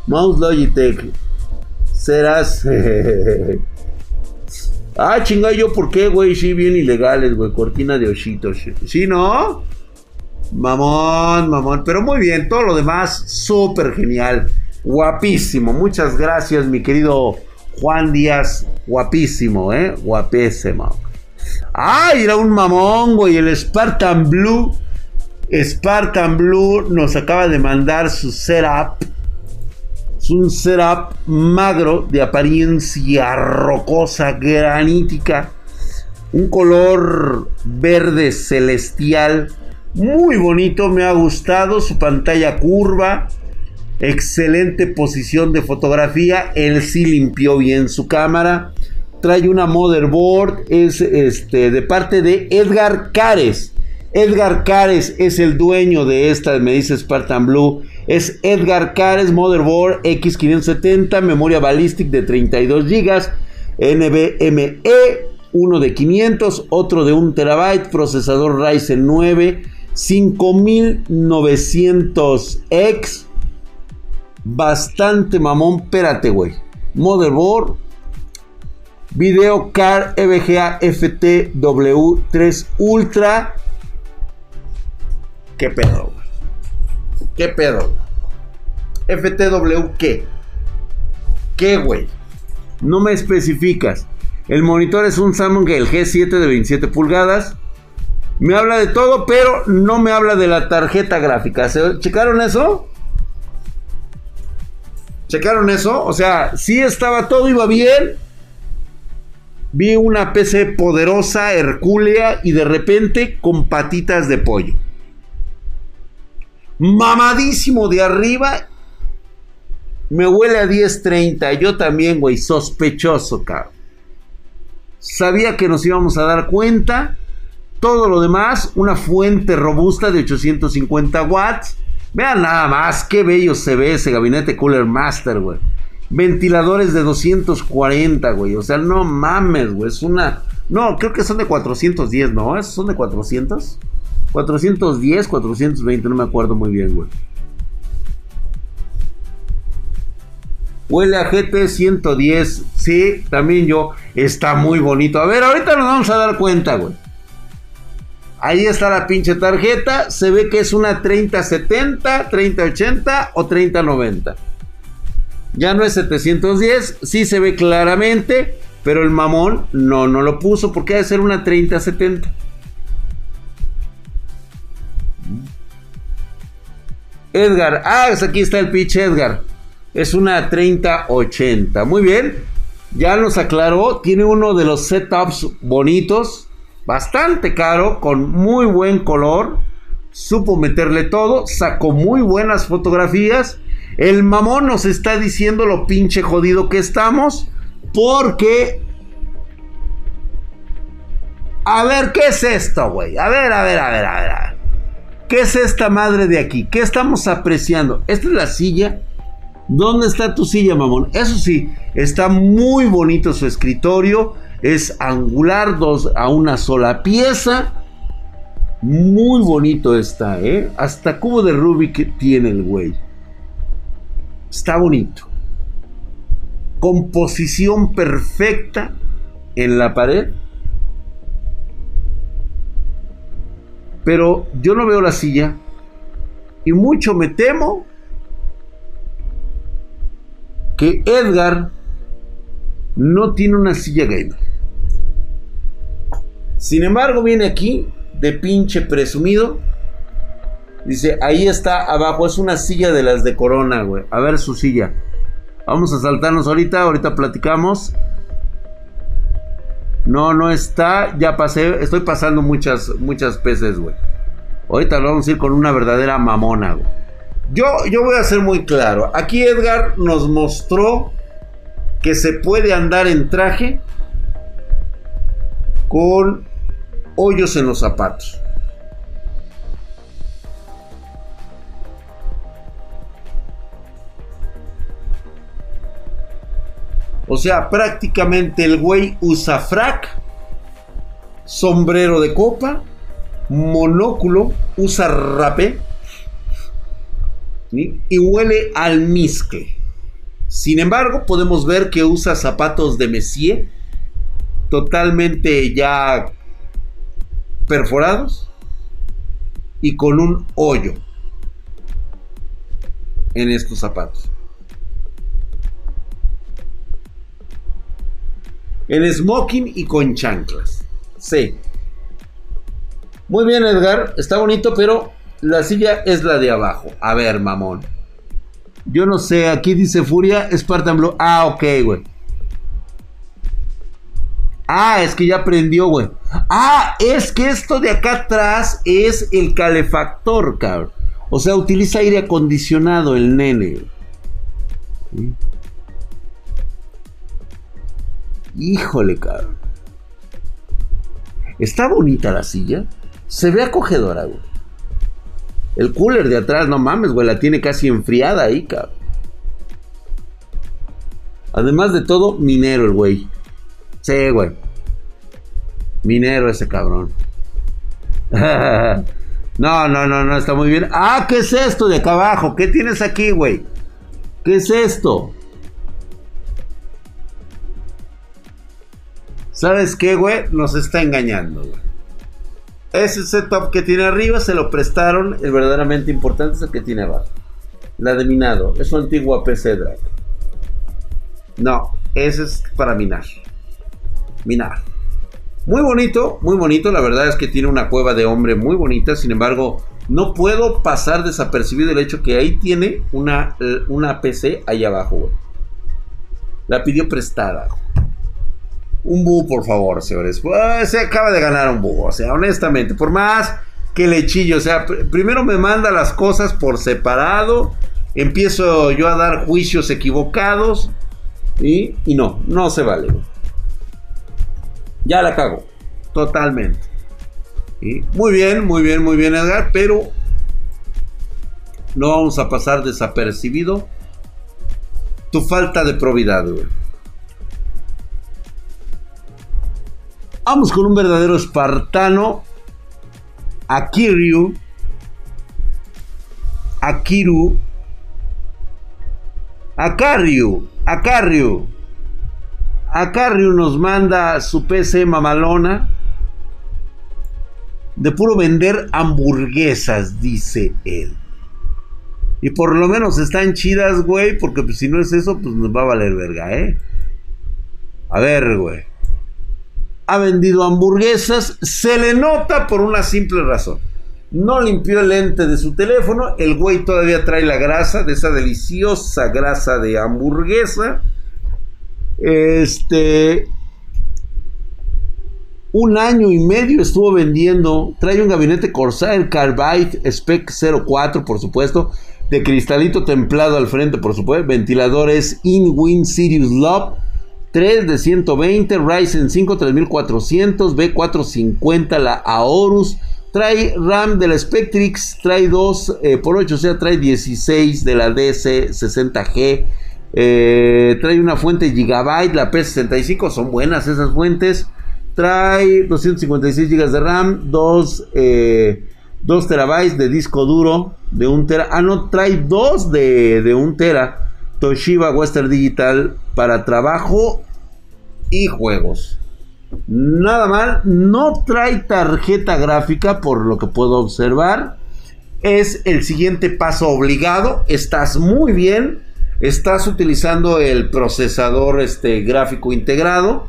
Mouse Logitech. Serás. ah, chinga, yo, ¿por qué, güey? Sí, bien ilegales, güey. Cortina de oshitos. ¿Sí, no? Mamón, mamón. Pero muy bien, todo lo demás, súper genial. Guapísimo. Muchas gracias, mi querido Juan Díaz, guapísimo, ¿eh? Guapísimo. ¡Ay, era un mamón, güey! El Spartan Blue. Spartan Blue nos acaba de mandar su setup. Es un setup magro de apariencia rocosa, granítica. Un color verde celestial. Muy bonito, me ha gustado. Su pantalla curva. Excelente posición de fotografía. Él sí limpió bien su cámara. Trae una motherboard. Es este de parte de Edgar Cares. Edgar Cares es el dueño de esta, me dice Spartan Blue. Es Edgar Cares Motherboard X570, memoria ballistic de 32 GB, NVMe, uno de 500, otro de 1 terabyte, procesador Ryzen 9, 5900X Bastante mamón. Espérate, güey. Motherboard. Video Car EVGA FTW3 Ultra. ¿Qué pedo? ¿Qué pedo? FTW qué? ¿Qué, güey? No me especificas. El monitor es un Samsung el G7 de 27 pulgadas. Me habla de todo, pero no me habla de la tarjeta gráfica. ¿Se checaron eso? ¿Checaron eso? O sea, sí estaba todo, iba bien. Vi una PC poderosa, hercúlea y de repente con patitas de pollo. Mamadísimo de arriba. Me huele a 10.30. Yo también, güey. Sospechoso, cabrón. Sabía que nos íbamos a dar cuenta. Todo lo demás, una fuente robusta de 850 watts Vean nada más, qué bello se ve ese gabinete Cooler Master, güey. Ventiladores de 240, güey. O sea, no mames, güey. Es una... No, creo que son de 410, ¿no? ¿Esos son de 400? 410, 420, no me acuerdo muy bien, güey. Huele a GT 110. Sí, también yo. Está muy bonito. A ver, ahorita nos vamos a dar cuenta, güey. Ahí está la pinche tarjeta. Se ve que es una 3070, 3080 o 3090. Ya no es 710. Sí se ve claramente. Pero el mamón no, no lo puso. Porque debe ser una 3070. Edgar. Ah, aquí está el pinche Edgar. Es una 3080. Muy bien. Ya nos aclaró. Tiene uno de los setups bonitos bastante caro, con muy buen color. Supo meterle todo, sacó muy buenas fotografías. El mamón nos está diciendo lo pinche jodido que estamos. Porque... A ver, ¿qué es esto, güey? A ver, a ver, a ver, a ver, a ver. ¿Qué es esta madre de aquí? ¿Qué estamos apreciando? Esta es la silla. ¿Dónde está tu silla, mamón? Eso sí, está muy bonito su escritorio es angular, dos a una sola pieza. Muy bonito está, ¿eh? Hasta cubo de Rubik tiene el güey. Está bonito. Composición perfecta en la pared. Pero yo no veo la silla. Y mucho me temo que Edgar no tiene una silla gamer. Sin embargo, viene aquí de pinche presumido. Dice, ahí está abajo, es una silla de las de Corona, güey. A ver su silla. Vamos a saltarnos ahorita, ahorita platicamos. No, no está, ya pasé, estoy pasando muchas, muchas peces, güey. Ahorita lo vamos a ir con una verdadera mamona, güey. Yo, yo voy a ser muy claro. Aquí Edgar nos mostró que se puede andar en traje con hoyos en los zapatos. O sea, prácticamente el güey usa frac, sombrero de copa, monóculo, usa rapé y huele al miscle. Sin embargo, podemos ver que usa zapatos de Messier, totalmente ya perforados y con un hoyo en estos zapatos. En smoking y con chanclas. Sí. Muy bien, Edgar. Está bonito, pero la silla es la de abajo. A ver, mamón. Yo no sé, aquí dice Furia, Spartan Blue. Ah, ok, güey. Ah, es que ya prendió, güey. Ah, es que esto de acá atrás es el calefactor, cabrón. O sea, utiliza aire acondicionado el nene. Híjole, cabrón. Está bonita la silla. Se ve acogedora, güey. El cooler de atrás, no mames, güey, la tiene casi enfriada ahí, cabrón. Además de todo, minero el güey. Sí, güey. Minero ese cabrón. no, no, no, no, está muy bien. Ah, ¿qué es esto de acá abajo? ¿Qué tienes aquí, güey? ¿Qué es esto? ¿Sabes qué, güey? Nos está engañando, güey. Ese setup que tiene arriba se lo prestaron. El verdaderamente importante es el que tiene abajo. La de minado. Es su antigua PC Drag. No, ese es para minar. Minar. Muy bonito, muy bonito. La verdad es que tiene una cueva de hombre muy bonita. Sin embargo, no puedo pasar desapercibido el hecho que ahí tiene una, una PC ahí abajo. La pidió prestada. Un búho, por favor, señores. Pues, se acaba de ganar un búho. O sea, honestamente, por más que le chillo. O sea, primero me manda las cosas por separado. Empiezo yo a dar juicios equivocados. Y, y no, no se vale. Ya la cago. Totalmente. Muy bien, muy bien, muy bien, Edgar. Pero no vamos a pasar desapercibido tu falta de probidad, güey. Vamos con un verdadero espartano. Akiryu. Akiru. Akaryu. Akaryu. Akaryu nos manda su PC mamalona. De puro vender hamburguesas, dice él. Y por lo menos están chidas, güey. Porque pues, si no es eso, pues nos va a valer verga, ¿eh? A ver, güey ha vendido hamburguesas, se le nota por una simple razón. No limpió el lente de su teléfono, el güey todavía trae la grasa de esa deliciosa grasa de hamburguesa. Este un año y medio estuvo vendiendo. Trae un gabinete Corsair Carbide Spec 04, por supuesto. De cristalito templado al frente, por supuesto. Ventiladores InWin Sirius Love 3 de 120, Ryzen 5 3400, B450 la Aorus, trae RAM de la Spectrix, trae 2 eh, por 8, o sea, trae 16 de la DC60G, eh, trae una fuente Gigabyte, la P65, son buenas esas fuentes, trae 256 GB de RAM, 2, 2 terabytes de disco duro de 1 tera, ah no, trae 2 de, de 1 tera, Toshiba Western Digital para trabajo y juegos. Nada mal, no trae tarjeta gráfica por lo que puedo observar. Es el siguiente paso obligado. Estás muy bien. Estás utilizando el procesador este, gráfico integrado.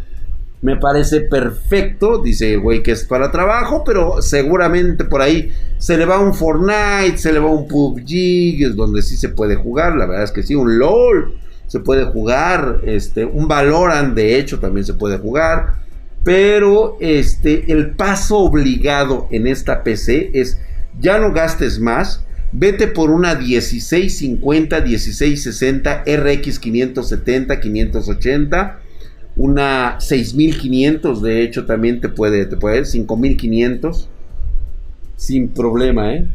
Me parece perfecto. Dice güey que es para trabajo. Pero seguramente por ahí se le va un Fortnite. Se le va un PUBG. Es donde sí se puede jugar. La verdad es que sí, un LOL se puede jugar, este, un Valorant de hecho también se puede jugar, pero este, el paso obligado en esta PC es ya no gastes más, vete por una 1650, 1660, RX 570, 580, una 6500 de hecho también te puede, te puede, 5500 sin problema, ¿eh?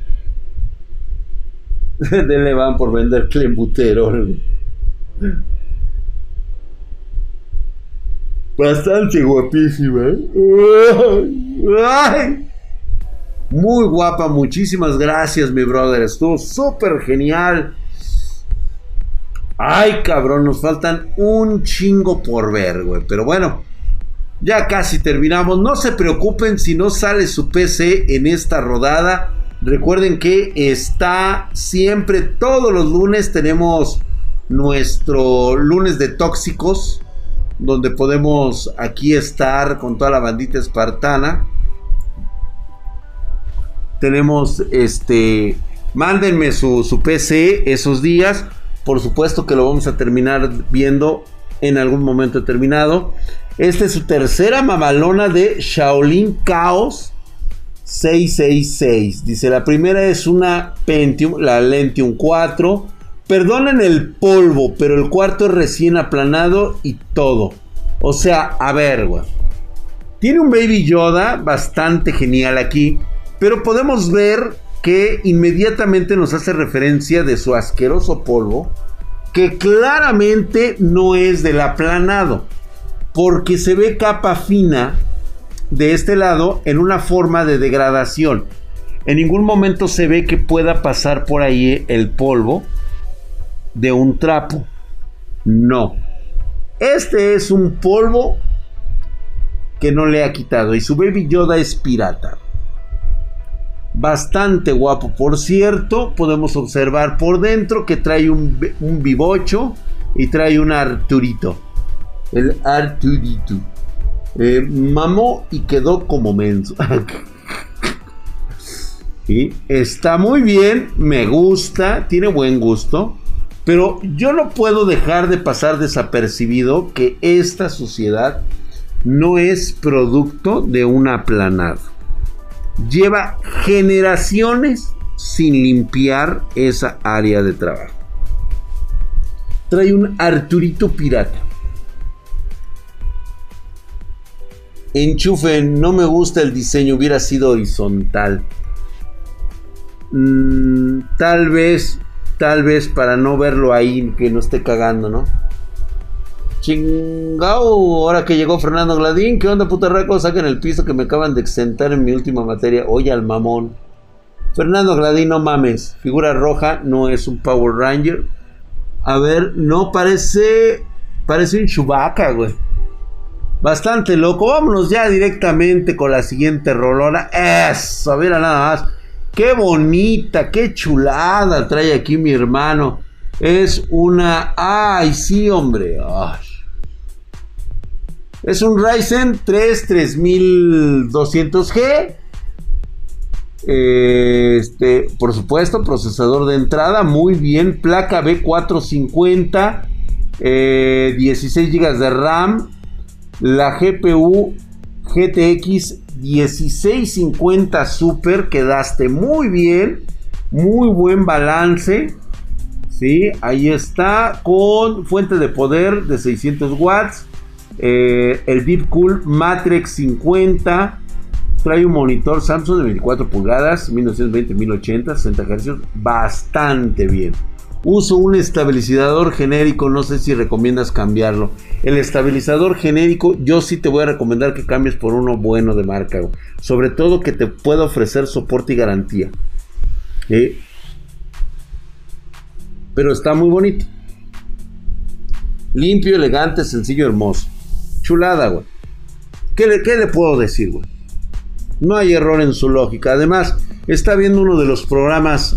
le van por vender clembuterol. Bastante guapísima. ¿eh? Muy guapa, muchísimas gracias, mi brother. Estuvo súper genial. Ay, cabrón, nos faltan un chingo por ver, güey. Pero bueno, ya casi terminamos. No se preocupen si no sale su PC en esta rodada. Recuerden que está siempre, todos los lunes tenemos nuestro lunes de tóxicos. donde podemos aquí estar con toda la bandita espartana. Tenemos este, mándenme su, su PC esos días. Por supuesto que lo vamos a terminar viendo en algún momento determinado. Esta es su tercera mamalona de Shaolin Chaos 666. Dice, la primera es una Pentium, la Lentium 4. Perdonen el polvo, pero el cuarto es recién aplanado y todo. O sea, a ver, güey. Tiene un Baby Yoda bastante genial aquí. Pero podemos ver que inmediatamente nos hace referencia de su asqueroso polvo. Que claramente no es del aplanado. Porque se ve capa fina de este lado en una forma de degradación. En ningún momento se ve que pueda pasar por ahí el polvo de un trapo. No. Este es un polvo que no le ha quitado. Y su Baby Yoda es pirata. Bastante guapo. Por cierto, podemos observar por dentro que trae un, un bibocho y trae un Arturito. El Arturito. Eh, mamó y quedó como menso. y está muy bien, me gusta, tiene buen gusto. Pero yo no puedo dejar de pasar desapercibido que esta sociedad no es producto de un aplanado. Lleva generaciones sin limpiar esa área de trabajo. Trae un Arturito pirata. Enchufe, no me gusta el diseño, hubiera sido horizontal. Mm, tal vez, tal vez para no verlo ahí, que no esté cagando, ¿no? Chingao, ahora que llegó Fernando Gladín, ¿qué onda putarraco? Saquen el piso que me acaban de exentar en mi última materia. Oye al mamón. Fernando Gladín, no mames. Figura roja, no es un Power Ranger. A ver, no parece. Parece un Chewbacca, güey. Bastante loco. Vámonos ya directamente con la siguiente rolona. Eso, mira nada más. Qué bonita, qué chulada trae aquí mi hermano. Es una... Ay, sí, hombre. Es un Ryzen 3 3200G. Este, por supuesto, procesador de entrada, muy bien. Placa B450, 16 GB de RAM, la GPU GTX 1650 Super, quedaste muy bien, muy buen balance. Sí, ahí está con fuente de poder de 600 watts. Eh, el Deep Cool Matrix 50. Trae un monitor Samsung de 24 pulgadas, 1920-1080, 60 Hz. Bastante bien. Uso un estabilizador genérico, no sé si recomiendas cambiarlo. El estabilizador genérico, yo sí te voy a recomendar que cambies por uno bueno de marca. Sobre todo que te pueda ofrecer soporte y garantía. Pero está muy bonito. Limpio, elegante, sencillo, hermoso. Chulada, güey. ¿Qué le, ¿Qué le puedo decir, güey? No hay error en su lógica. Además, está viendo uno de los programas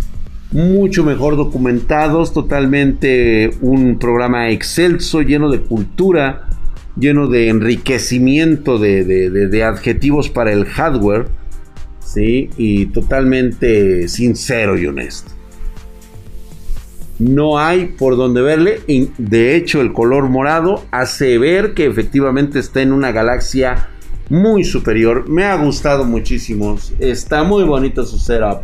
mucho mejor documentados, totalmente un programa excelso, lleno de cultura, lleno de enriquecimiento de, adjetivos para el hardware, ¿sí? Y totalmente sincero y honesto. No hay por donde verle, de hecho el color morado hace ver que efectivamente está en una galaxia muy superior. Me ha gustado muchísimo, está muy bonito su setup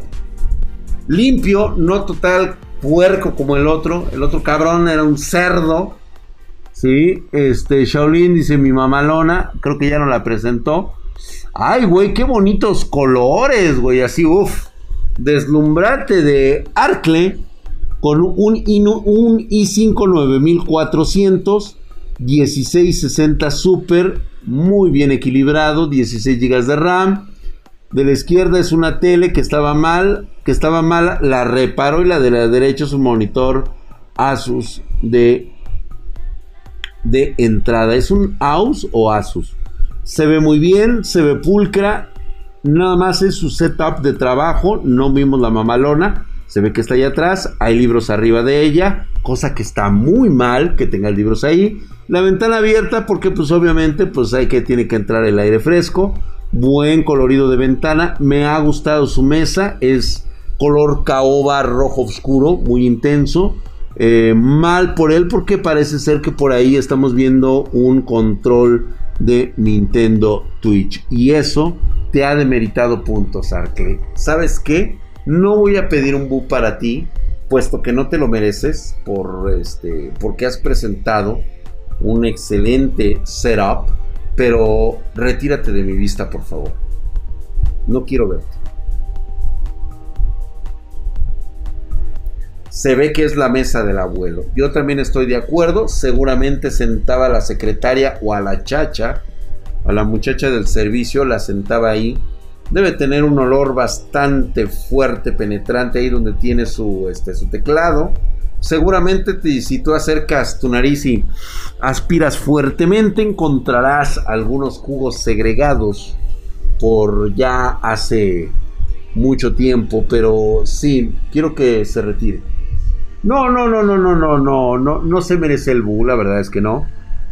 limpio, no total puerco como el otro. El otro cabrón era un cerdo. Sí, este Shaolin dice mi mamalona, creo que ya no la presentó. Ay, güey, qué bonitos colores, güey, así, uff. Deslumbrante de Arcle con un, un i5 9400, 1660 Super, muy bien equilibrado, 16 GB de RAM. De la izquierda es una tele que estaba mal, que estaba mala, la reparó y la de la derecha es un monitor Asus de, de entrada. ¿Es un AUS o Asus? Se ve muy bien, se ve pulcra. Nada más es su setup de trabajo. No vimos la mamalona. Se ve que está ahí atrás, hay libros arriba de ella, cosa que está muy mal que tenga libros ahí. La ventana abierta porque pues obviamente pues hay que tiene que entrar el aire fresco. Buen colorido de ventana, me ha gustado su mesa, es color caoba rojo oscuro, muy intenso. Eh, mal por él porque parece ser que por ahí estamos viendo un control de Nintendo Twitch y eso te ha demeritado puntos, Arkley. ¿Sabes qué? No voy a pedir un bu para ti, puesto que no te lo mereces, por este, porque has presentado un excelente setup, pero retírate de mi vista, por favor. No quiero verte. Se ve que es la mesa del abuelo. Yo también estoy de acuerdo. Seguramente sentaba a la secretaria o a la chacha, a la muchacha del servicio, la sentaba ahí Debe tener un olor bastante fuerte, penetrante ahí donde tiene su, este, su teclado. Seguramente te, si tú acercas tu nariz y aspiras fuertemente, encontrarás algunos jugos segregados por ya hace mucho tiempo, pero sí, quiero que se retire. No, no, no, no, no, no, no, no, no se merece el bu, la verdad es que no,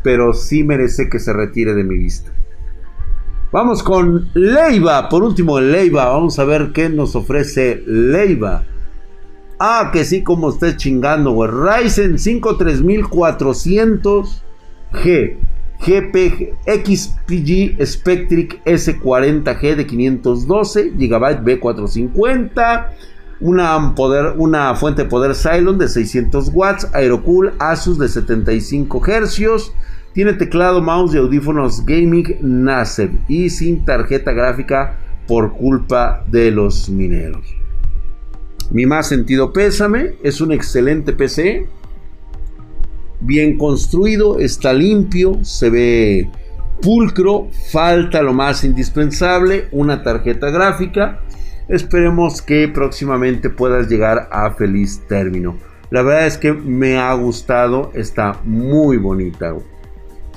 pero sí merece que se retire de mi vista. Vamos con Leiva. Por último, Leiva. Vamos a ver qué nos ofrece Leiva. Ah, que sí, como esté chingando, güey. Ryzen 5 3400G. GP XPG Spectric S40G de 512 GB B450. Una, poder, una fuente de poder Cylon de 600 watts. Aerocool Asus de 75 Hz tiene teclado, mouse y audífonos gaming NASEB y sin tarjeta gráfica por culpa de los mineros. Mi más sentido pésame, es un excelente PC. Bien construido, está limpio, se ve pulcro, falta lo más indispensable, una tarjeta gráfica. Esperemos que próximamente puedas llegar a feliz término. La verdad es que me ha gustado, está muy bonita.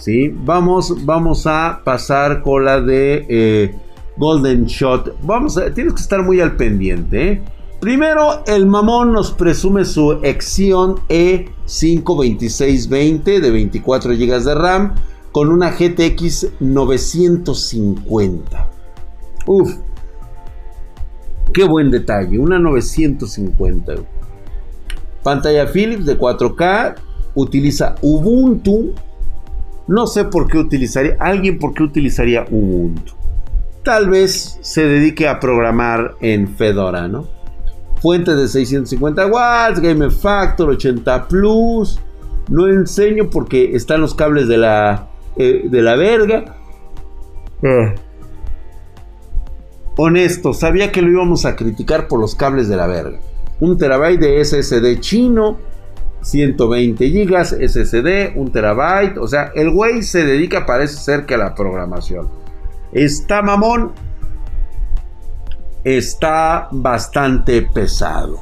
¿Sí? Vamos, vamos a pasar con la de eh, Golden Shot. Vamos tienes que estar muy al pendiente. ¿eh? Primero, el mamón nos presume su Exion E52620 de 24 GB de RAM con una GTX 950. Uf, qué buen detalle, una 950. Pantalla Philips de 4K, utiliza Ubuntu no sé por qué utilizaría, alguien por qué utilizaría Ubuntu. Tal vez se dedique a programar en Fedora, ¿no? Fuente de 650 watts, Game Factor 80 Plus. No enseño porque están los cables de la, eh, de la verga. Eh. Honesto, sabía que lo íbamos a criticar por los cables de la verga. Un terabyte de SSD chino 120 gigas SSD, 1 terabyte. O sea, el güey se dedica, parece ser que a la programación. Está mamón. Está bastante pesado.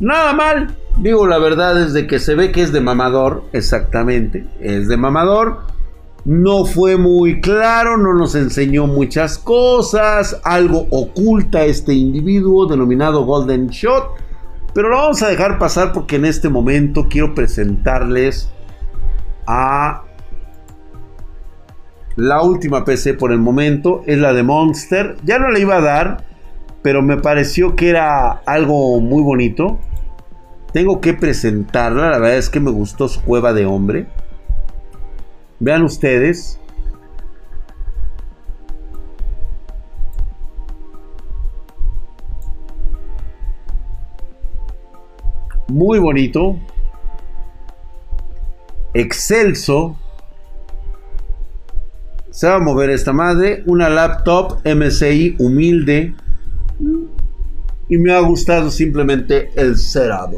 Nada mal. Digo, la verdad es de que se ve que es de mamador. Exactamente. Es de mamador. No fue muy claro, no nos enseñó muchas cosas. Algo oculta este individuo denominado Golden Shot pero lo vamos a dejar pasar porque en este momento quiero presentarles a la última PC por el momento. Es la de Monster. Ya no la iba a dar, pero me pareció que era algo muy bonito. Tengo que presentarla. La verdad es que me gustó su cueva de hombre. Vean ustedes. Muy bonito, excelso. Se va a mover esta madre, una laptop MSI humilde. Y me ha gustado simplemente el setup.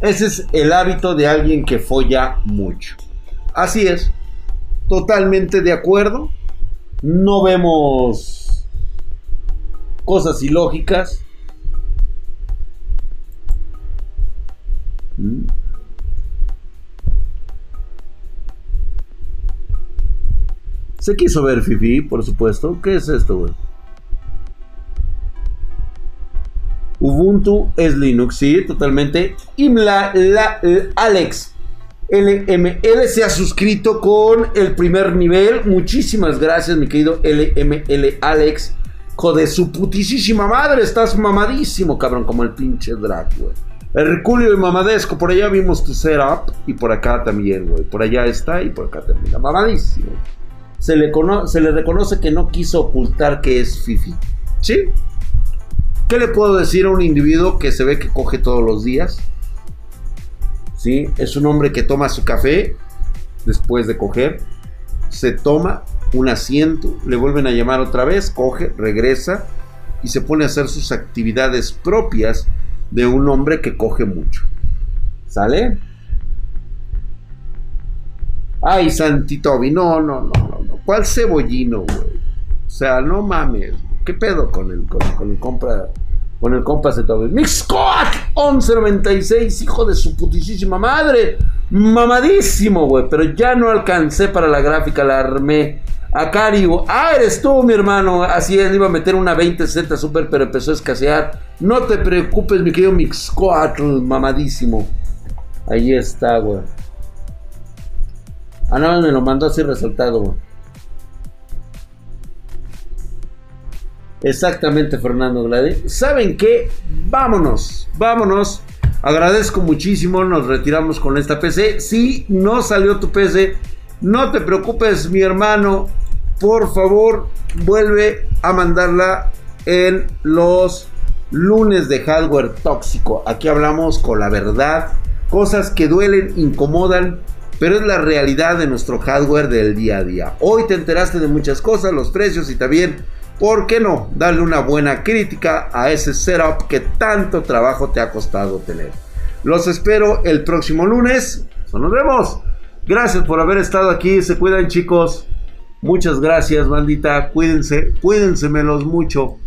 Ese es el hábito de alguien que folla mucho. Así es. Totalmente de acuerdo. No vemos cosas ilógicas. Se quiso ver Fifi, por supuesto. ¿Qué es esto, güey? Ubuntu es Linux, sí, totalmente. Imla, la, Alex, LML se ha suscrito con el primer nivel. Muchísimas gracias, mi querido LML Alex. Joder, su putísima madre, estás mamadísimo, cabrón, como el pinche drag, güey. Herculio y Mamadesco, por allá vimos tu setup y por acá también. Por allá está y por acá también. Mamadísimo. Se le, se le reconoce que no quiso ocultar que es Fifi. ¿Sí? ¿Qué le puedo decir a un individuo que se ve que coge todos los días? ¿Sí? Es un hombre que toma su café después de coger, se toma un asiento, le vuelven a llamar otra vez, coge, regresa y se pone a hacer sus actividades propias de un hombre que coge mucho. ¿Sale? Ay, Santitobi, no, no, no, no, no. ¿Cuál cebollino, güey? O sea, no mames. ¿Qué pedo con el, con, el compra? Con el compa Toby? Mixcoat 1196, hijo de su putísima madre. Mamadísimo, güey. Pero ya no alcancé para la gráfica, la armé. Acá digo, ah, eres tú, mi hermano. Así es, iba a meter una 2060 Super, pero empezó a escasear. No te preocupes, mi querido Mixcoatl, mamadísimo. Ahí está, güey. Ah, no, me lo mandó así resaltado, güey. Exactamente, Fernando Glade. ¿Saben qué? Vámonos, vámonos. Agradezco muchísimo, nos retiramos con esta PC. Si no salió tu PC, no te preocupes, mi hermano por favor, vuelve a mandarla en los lunes de hardware tóxico. Aquí hablamos con la verdad, cosas que duelen, incomodan, pero es la realidad de nuestro hardware del día a día. Hoy te enteraste de muchas cosas, los precios y también, ¿por qué no? Darle una buena crítica a ese setup que tanto trabajo te ha costado tener. Los espero el próximo lunes. Nos vemos. Gracias por haber estado aquí. Se cuidan chicos. Muchas gracias, bandita. Cuídense, cuídensemelos mucho.